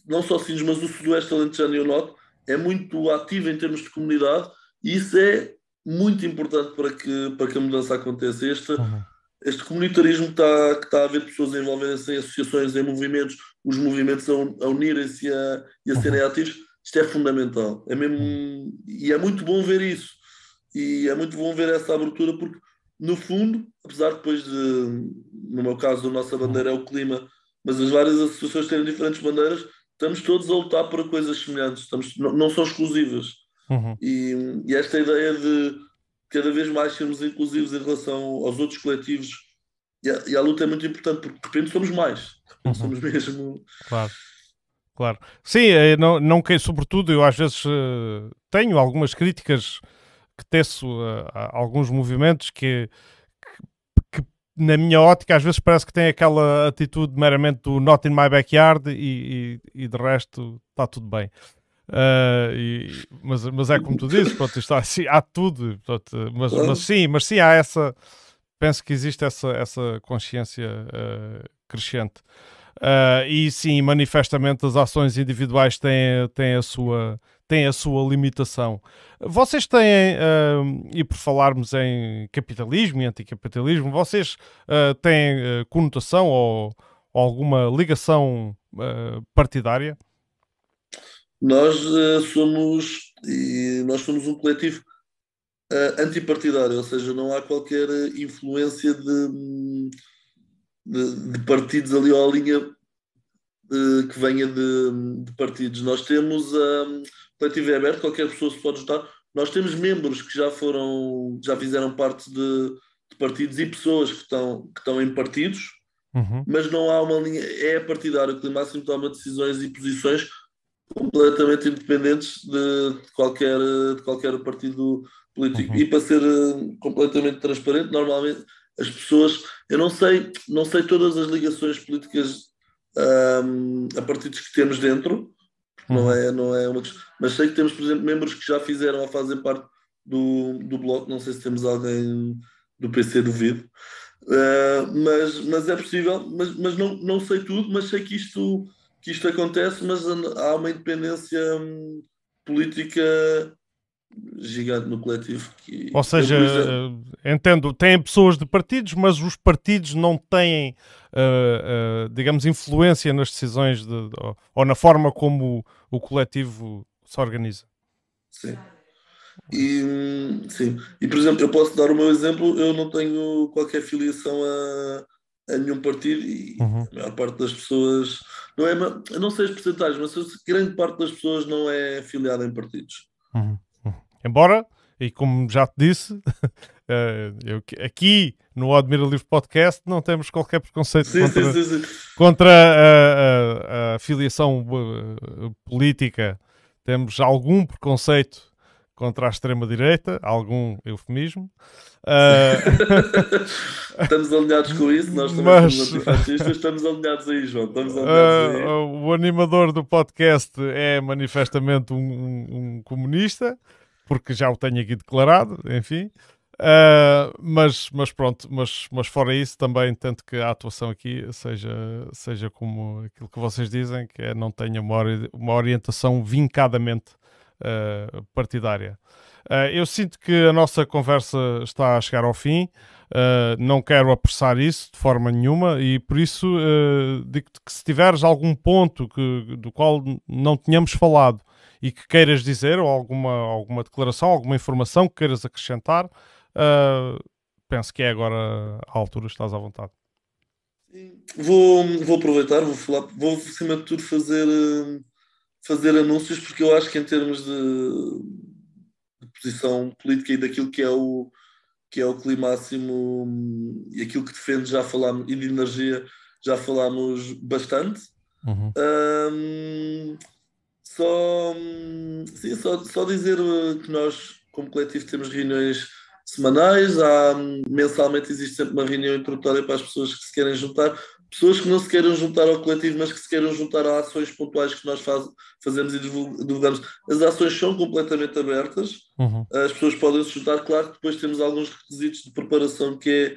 não só Sines, mas o Sudoeste Alentejano e o Norte é muito ativo em termos de comunidade e isso é muito importante para que, para que a mudança aconteça. Este, uhum. este comunitarismo que está, que está a haver pessoas a envolverem-se em associações, em movimentos, os movimentos a, a unirem-se e a, e a serem ativos, isto é fundamental. É mesmo, e é muito bom ver isso. E é muito bom ver essa abertura, porque, no fundo, apesar depois de, no meu caso, a nossa bandeira é o clima, mas as várias associações terem diferentes bandeiras, estamos todos a lutar por coisas semelhantes, estamos, não, não são exclusivas. Uhum. E, e esta ideia de cada vez mais sermos inclusivos em relação aos outros coletivos e a, e a luta é muito importante porque de repente somos mais, de repente uhum. somos mesmo. Claro. Claro. Sim, não, não que, sobretudo, eu às vezes uh, tenho algumas críticas que teço uh, a alguns movimentos que, que, que, na minha ótica, às vezes parece que tem aquela atitude meramente do not in my backyard e, e, e de resto está tudo bem. Uh, e, mas, mas é como tu dizes, pronto, está, assim, há tudo, pronto, mas, mas sim, mas sim há essa, penso que existe essa, essa consciência uh, crescente. Uh, e sim, manifestamente as ações individuais têm, têm, a, sua, têm a sua limitação. Vocês têm, e por falarmos em capitalismo e anticapitalismo, vocês têm conotação ou, ou, alguma ligação partidária? Nós uh, somos nós somos um coletivo uh, antipartidário, ou seja, não há qualquer influência de, de, de partidos ali à linha uh, que venha de, de, partidos. Nós temos um, o coletivo é aberto, qualquer pessoa se pode juntar. Nós temos membros que já foram, já fizeram parte de, de partidos e pessoas que estão, que estão em partidos, uhum. mas não há uma linha, é partidário, que máximo toma decisões e posições completamente independentes de, de, qualquer, de qualquer partido político. Uhum. E para ser uh, completamente transparente, normalmente as pessoas, eu não sei, não sei todas as ligações políticas um, a partidos que temos dentro, uhum. não é, não é uma mas sei que temos, por exemplo, membros que já fizeram a fazer parte do, do bloco, não sei se temos alguém do PC do vídeo, uh, mas, mas é possível, mas, mas não, não sei tudo, mas sei que isto que isto acontece, mas há uma independência hum, política gigante no coletivo. Que, Ou seja, eu, exemplo, entendo, têm pessoas de partidos, mas os partidos não têm, uh, uh, digamos, influência nas decisões de, ou, ou, na forma como o, o coletivo se organiza. Sim. E, sim. e, por exemplo, eu posso dar o meu exemplo, eu não tenho qualquer filiação a, a nenhum partido e uhum. a maior parte das pessoas, não é, eu não sei as porcentagens, mas grande parte das pessoas não é filiada em partidos. Uhum. Embora, e como já te disse, eh, eu, aqui no Admira Livre Podcast não temos qualquer preconceito sim, contra, sim, sim, contra a, a, a filiação eh, política. Temos algum preconceito contra a extrema-direita, algum eufemismo. Uh... estamos alinhados com isso, nós também Mas... somos antifascistas, estamos alinhados aí, João. Estamos alinhados aí. Uh, o animador do podcast é manifestamente um, um, um, comunista, porque já o tenho aqui declarado, enfim. Uh, mas, mas pronto, mas, mas fora isso também tento que a atuação aqui seja, seja como aquilo que vocês dizem, que é não tenha uma, uma orientação vincadamente uh, partidária. Uh, eu sinto que a nossa conversa está a chegar ao fim. Não quero apressar isso de forma nenhuma e por isso digo-te que se tiveres algum ponto que, do qual não tínhamos falado e que queiras dizer, ou alguma, alguma declaração, alguma informação que queiras acrescentar, uh, penso que é agora a altura, estás à vontade. Vou, vou aproveitar, vou falar, vou acima de tudo fazer fazer anúncios, porque eu acho que em termos de, de posição política e daquilo que é o que é o climáximo e aquilo que defende já falámos, e de energia já falámos bastante. Uhum. Um, só, sim, só, só dizer que nós, como coletivo, temos reuniões semanais, há, mensalmente existe sempre uma reunião introdutória para as pessoas que se querem juntar pessoas que não se queiram juntar ao coletivo, mas que se queiram juntar a ações pontuais que nós faz, fazemos e divulgamos. As ações são completamente abertas, uhum. as pessoas podem se juntar. Claro que depois temos alguns requisitos de preparação, que é,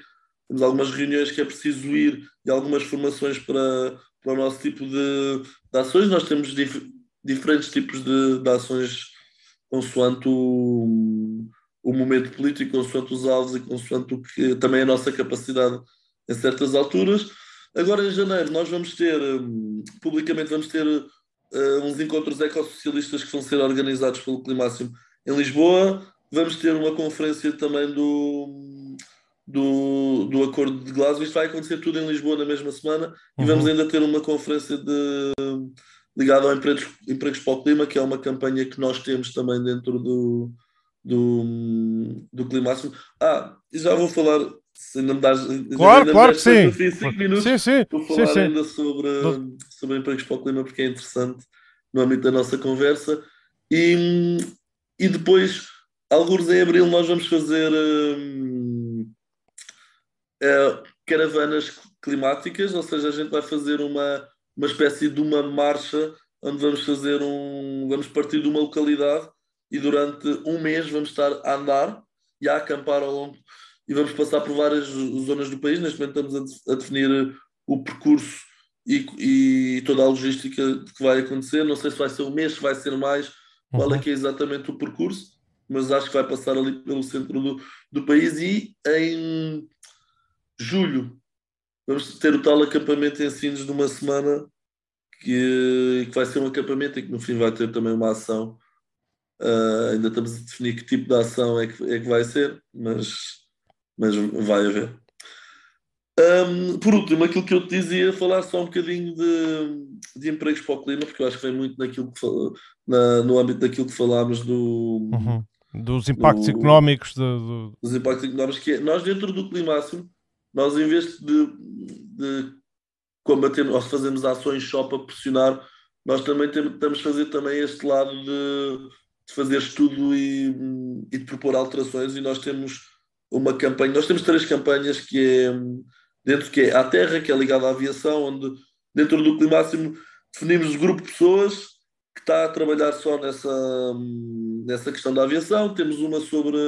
temos algumas reuniões que é preciso ir e algumas formações para, para o nosso tipo de, de ações. Nós temos diferentes tipos de, de ações consoante o, o momento político, consoante os alvos e consoante o que também a nossa capacidade em certas alturas. Agora em janeiro nós vamos ter, um, publicamente vamos ter uh, uns encontros ecossocialistas que vão ser organizados pelo Climáximo em Lisboa. Vamos ter uma conferência também do, do, do Acordo de Glasgow. Isto vai acontecer tudo em Lisboa na mesma semana uhum. e vamos ainda ter uma conferência de, ligada ao empregos, empregos para o Clima, que é uma campanha que nós temos também dentro do, do, do Climáximo. Ah, já vou falar se ainda me dás. Claro, ainda claro que sim. Assim, cinco minutos sim, sim. Vou falar sim, sim. ainda sobre, sobre empregos para o clima, porque é interessante no âmbito da nossa conversa. E, e depois, alguns em abril, nós vamos fazer hum, é, caravanas climáticas, ou seja, a gente vai fazer uma, uma espécie de uma marcha onde vamos fazer um. Vamos partir de uma localidade e durante um mês vamos estar a andar e a acampar ao longo e vamos passar por várias zonas do país. Neste momento estamos a, definir o percurso e, e, toda a logística que vai acontecer. Não sei se vai ser um mês, se vai ser mais, qual é uhum. que é exatamente o percurso, mas acho que vai passar ali pelo centro do, do país e em julho vamos ter o tal acampamento em Sines de uma semana que, que vai ser um acampamento e que no fim vai ter também uma ação. Uh, ainda estamos a definir que tipo de ação é que, é que vai ser, mas mas vai haver. Um, por último, aquilo que eu te dizia, falar só um bocadinho de, de empregos para o clima, porque eu acho que vem muito naquilo que na, no âmbito daquilo que falámos do, uhum. dos impactos do, económicos de, do... dos impactos económicos que é, nós dentro do climáximo, nós em vez de, de combater ou fazermos ações só para pressionar, nós também temos de fazer também este lado de, de fazer estudo e, e de propor alterações e nós temos uma campanha. Nós temos três campanhas que é dentro que é a Terra, que é ligada à aviação, onde dentro do Climáximo definimos o grupo de pessoas que está a trabalhar só nessa, nessa questão da aviação. Temos uma sobre,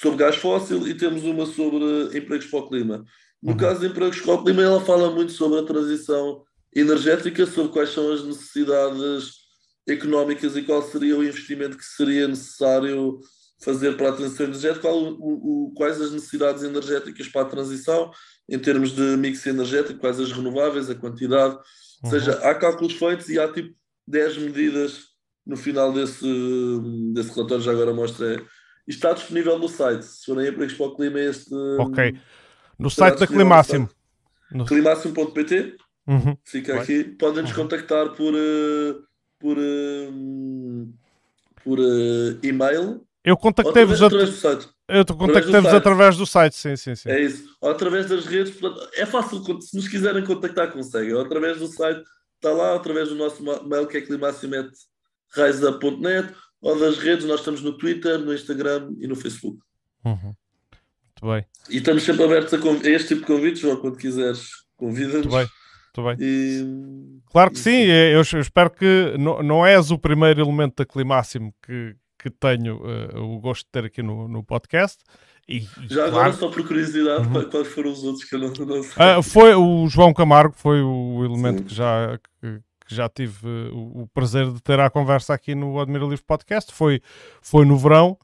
sobre gás fóssil e temos uma sobre empregos para o clima. No uhum. caso de empregos para o clima, ela fala muito sobre a transição energética, sobre quais são as necessidades económicas e qual seria o investimento que seria necessário fazer para a transição energética, qual, o, o, quais as necessidades energéticas para a transição, em termos de mix energético, quais as renováveis, a quantidade. Uhum. Ou seja, há cálculos feitos e há tipo 10 medidas no final desse, desse relatório, já agora mostra. Está disponível no site. Se forem para Expo Clima, este. Ok. No site da Climáximo. No... Climáximo.pt. Uhum. Fica Vai. aqui. Podem-nos uhum. contactar por, uh, por, uh, por uh, e-mail. Eu contactei-vos através, do site. Eu contactei-vos através do site, sim, sim, sim. É isso. Ou através das redes. É fácil, se nos quiserem contactar, conseguem. Ou através do site, está lá, através do nosso mail que é climaximet.net ou das redes, nós estamos no Twitter, no Instagram e no Facebook. Uhum. Muito bem. E estamos sempre abertos a, a este tipo de convites, ou quando quiseres, convida-nos. Muito bem. Muito bem. E... Claro que sim, eu, eu espero que não, não és o primeiro elemento da Climáximo que, que tenho uh, o gosto de ter aqui no, no podcast. E, e já claro... agora, só por curiosidade, uhum. quais foram os outros que eu não, não sei? Uh, foi o João Camargo, foi o elemento Sim. que já, que, que já tive uh, o, prazer de ter a conversa aqui no Admira Livre Podcast. Foi, foi no verão.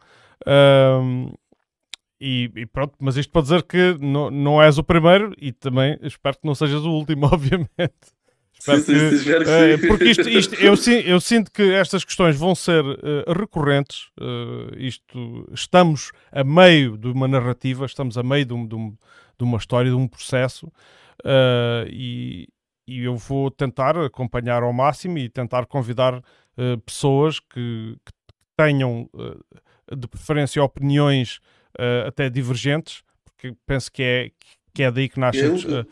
E, e, pronto, mas isto para dizer que não, não és o primeiro e também espero que não sejas o último, obviamente. Espero sim, que, sim, uh, porque isto, isto, eu, eu, sinto que estas questões vão ser uh, recorrentes. Uh, isto, estamos a meio de uma narrativa, estamos a meio de, um, de, um, de uma história, de um processo, e, e, eu vou tentar acompanhar ao máximo e tentar convidar pessoas que, que tenham, de preferência, opiniões uh, até divergentes, porque penso que é, que é daí que nasce, uh,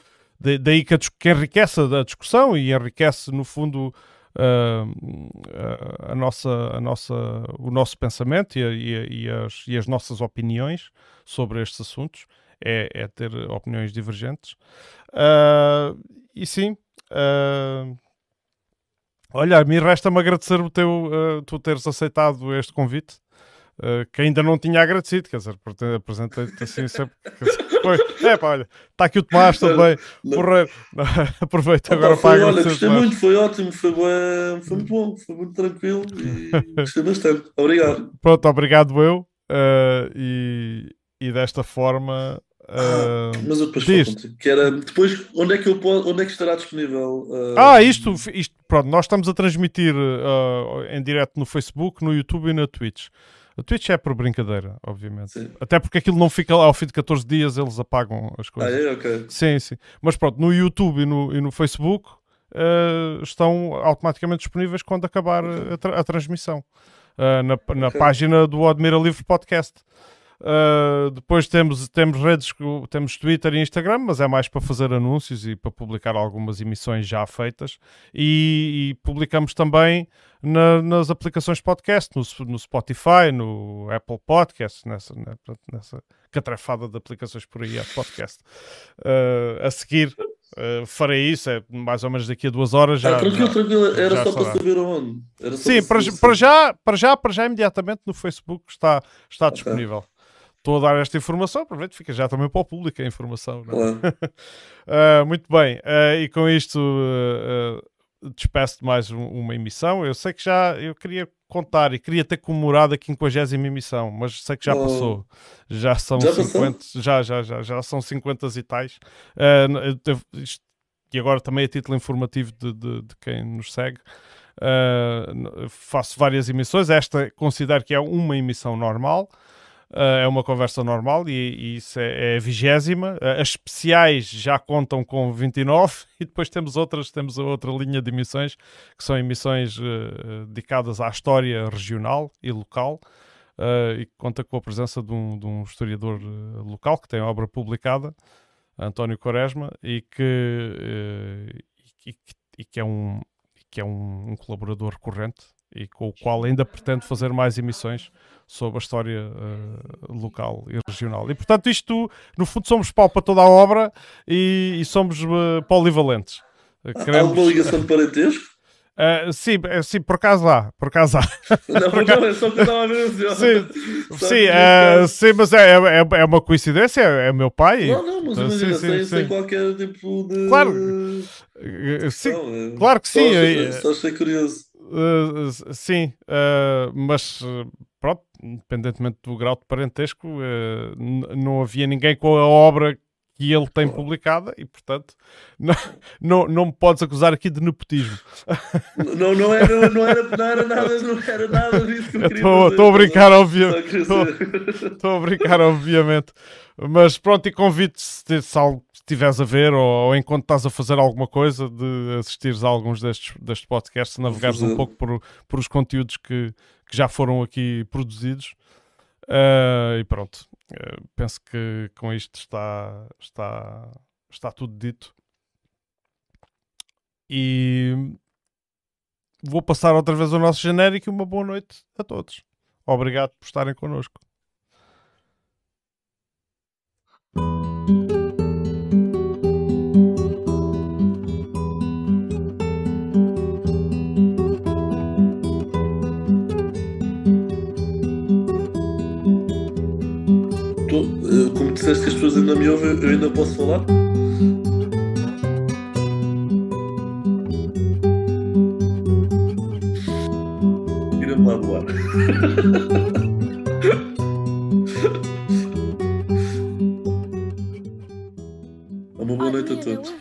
daí que, a, que enriquece a discussão e enriquece, no fundo, uh, a nossa, a nossa, o nosso pensamento e, a, e, e, as, e as nossas opiniões sobre estes assuntos. É, é ter opiniões divergentes. e sim, olha, a mim resta-me agradecer o teu, tu teres aceitado este convite. Uh, que ainda não tinha agradecido, quer dizer, apresentei-te assim sempre. É pá, olha, está aqui o Tomás também, porra, aproveita agora para agradecer. Olha, gostei muito, foi ótimo, foi, bem, foi muito bom, foi muito tranquilo e gostei bastante. Obrigado. Pronto, obrigado eu, uh, e, e desta forma. Uh, ah, mas eu depois contigo, que era depois onde é que eu posso, onde é que estará disponível? Uh... Ah, isto, isto, pronto, nós estamos a transmitir uh, em direto no Facebook, no YouTube e na Twitch. A Twitch é por brincadeira, obviamente. Sim. Até porque aquilo não fica lá ao fim de 14 dias, eles apagam as coisas. Ah, é? Ok. Sim, sim. Mas pronto, no YouTube e no, e no Facebook estão automaticamente disponíveis quando acabar okay. a, tra a, transmissão. Na, na okay. página do Admira Livre Podcast. Uh, depois temos, temos redes, temos Twitter e Instagram, mas é mais para fazer anúncios e para publicar algumas emissões já feitas. E, e publicamos também na, nas aplicações podcast, no, no, Spotify, no Apple Podcast, nessa, nessa catrafada de aplicações por aí, a podcast. Uh, a seguir. Uh, farei isso, é mais ou menos daqui a duas horas já. Ah, tranquilo, já, tranquilo, era só para saber onde. Sim, para, para, já, para já, para já, imediatamente no Facebook está, está okay. disponível estou a dar esta informação, aproveito, fica já também para o público a informação. uh, muito bem, uh, e com isto uh, despeço de mais um, uma emissão. Eu sei que já eu queria contar e queria ter comemorado a 50 emissão, mas sei que já passou. Já são já 50, já, já, já, já são 50 e tais. Isto, e agora também a título informativo de, de, de quem nos segue. Faço várias emissões. Esta considero que é uma emissão normal. Uh, é uma conversa normal e, e isso é, é, a vigésima. Uh, as especiais já contam com 29 e depois temos outras, temos outra linha de emissões que são emissões uh, dedicadas à história regional e local e que conta com a presença de um, de um historiador local que tem obra publicada, António Quaresma, e que, e, e que é um que é um, um colaborador recorrente e com o qual ainda pretendo fazer mais emissões sobre a história uh, local e regional. E portanto, isto, no fundo, somos pau para toda a obra e, e somos uh, polivalentes. Queremos... Há alguma ligação de parentesco? Uh, sim, sim, por acaso há, por acaso há. Não, por acaso... é só que estava a ver. Sim, sim, uh, sim, mas é, é, é uma coincidência, é, meu pai. Não, não, mas imagina, sim, sim, sem qualquer tipo de. Claro, sim, não, claro que sim. Só, só achei curioso. Uh, sim, mas independentemente do grau de parentesco, não havia ninguém com a obra que ele tem publicada e, portanto, não, não, não me podes acusar aqui de nepotismo. Não, não, era, não, era, não era nada, não era nada disso que eu queria Estou a brincar, obviamente. Estou a brincar, obviamente. Mas pronto, e convido se, se estiveres a ver ou, ou, enquanto estás a fazer alguma coisa de assistires a alguns destes, destes podcasts, navegares um pouco por, por os conteúdos que, que já foram aqui produzidos. Uh, e pronto, uh, penso que com isto está, está, está tudo dito. E vou passar outra vez o nosso genérico e uma boa noite a todos. Obrigado por estarem connosco. Disseste que as pessoas ainda me ouvem, eu ainda posso falar? Tira-me lá do ar. Uma boa noite a todos.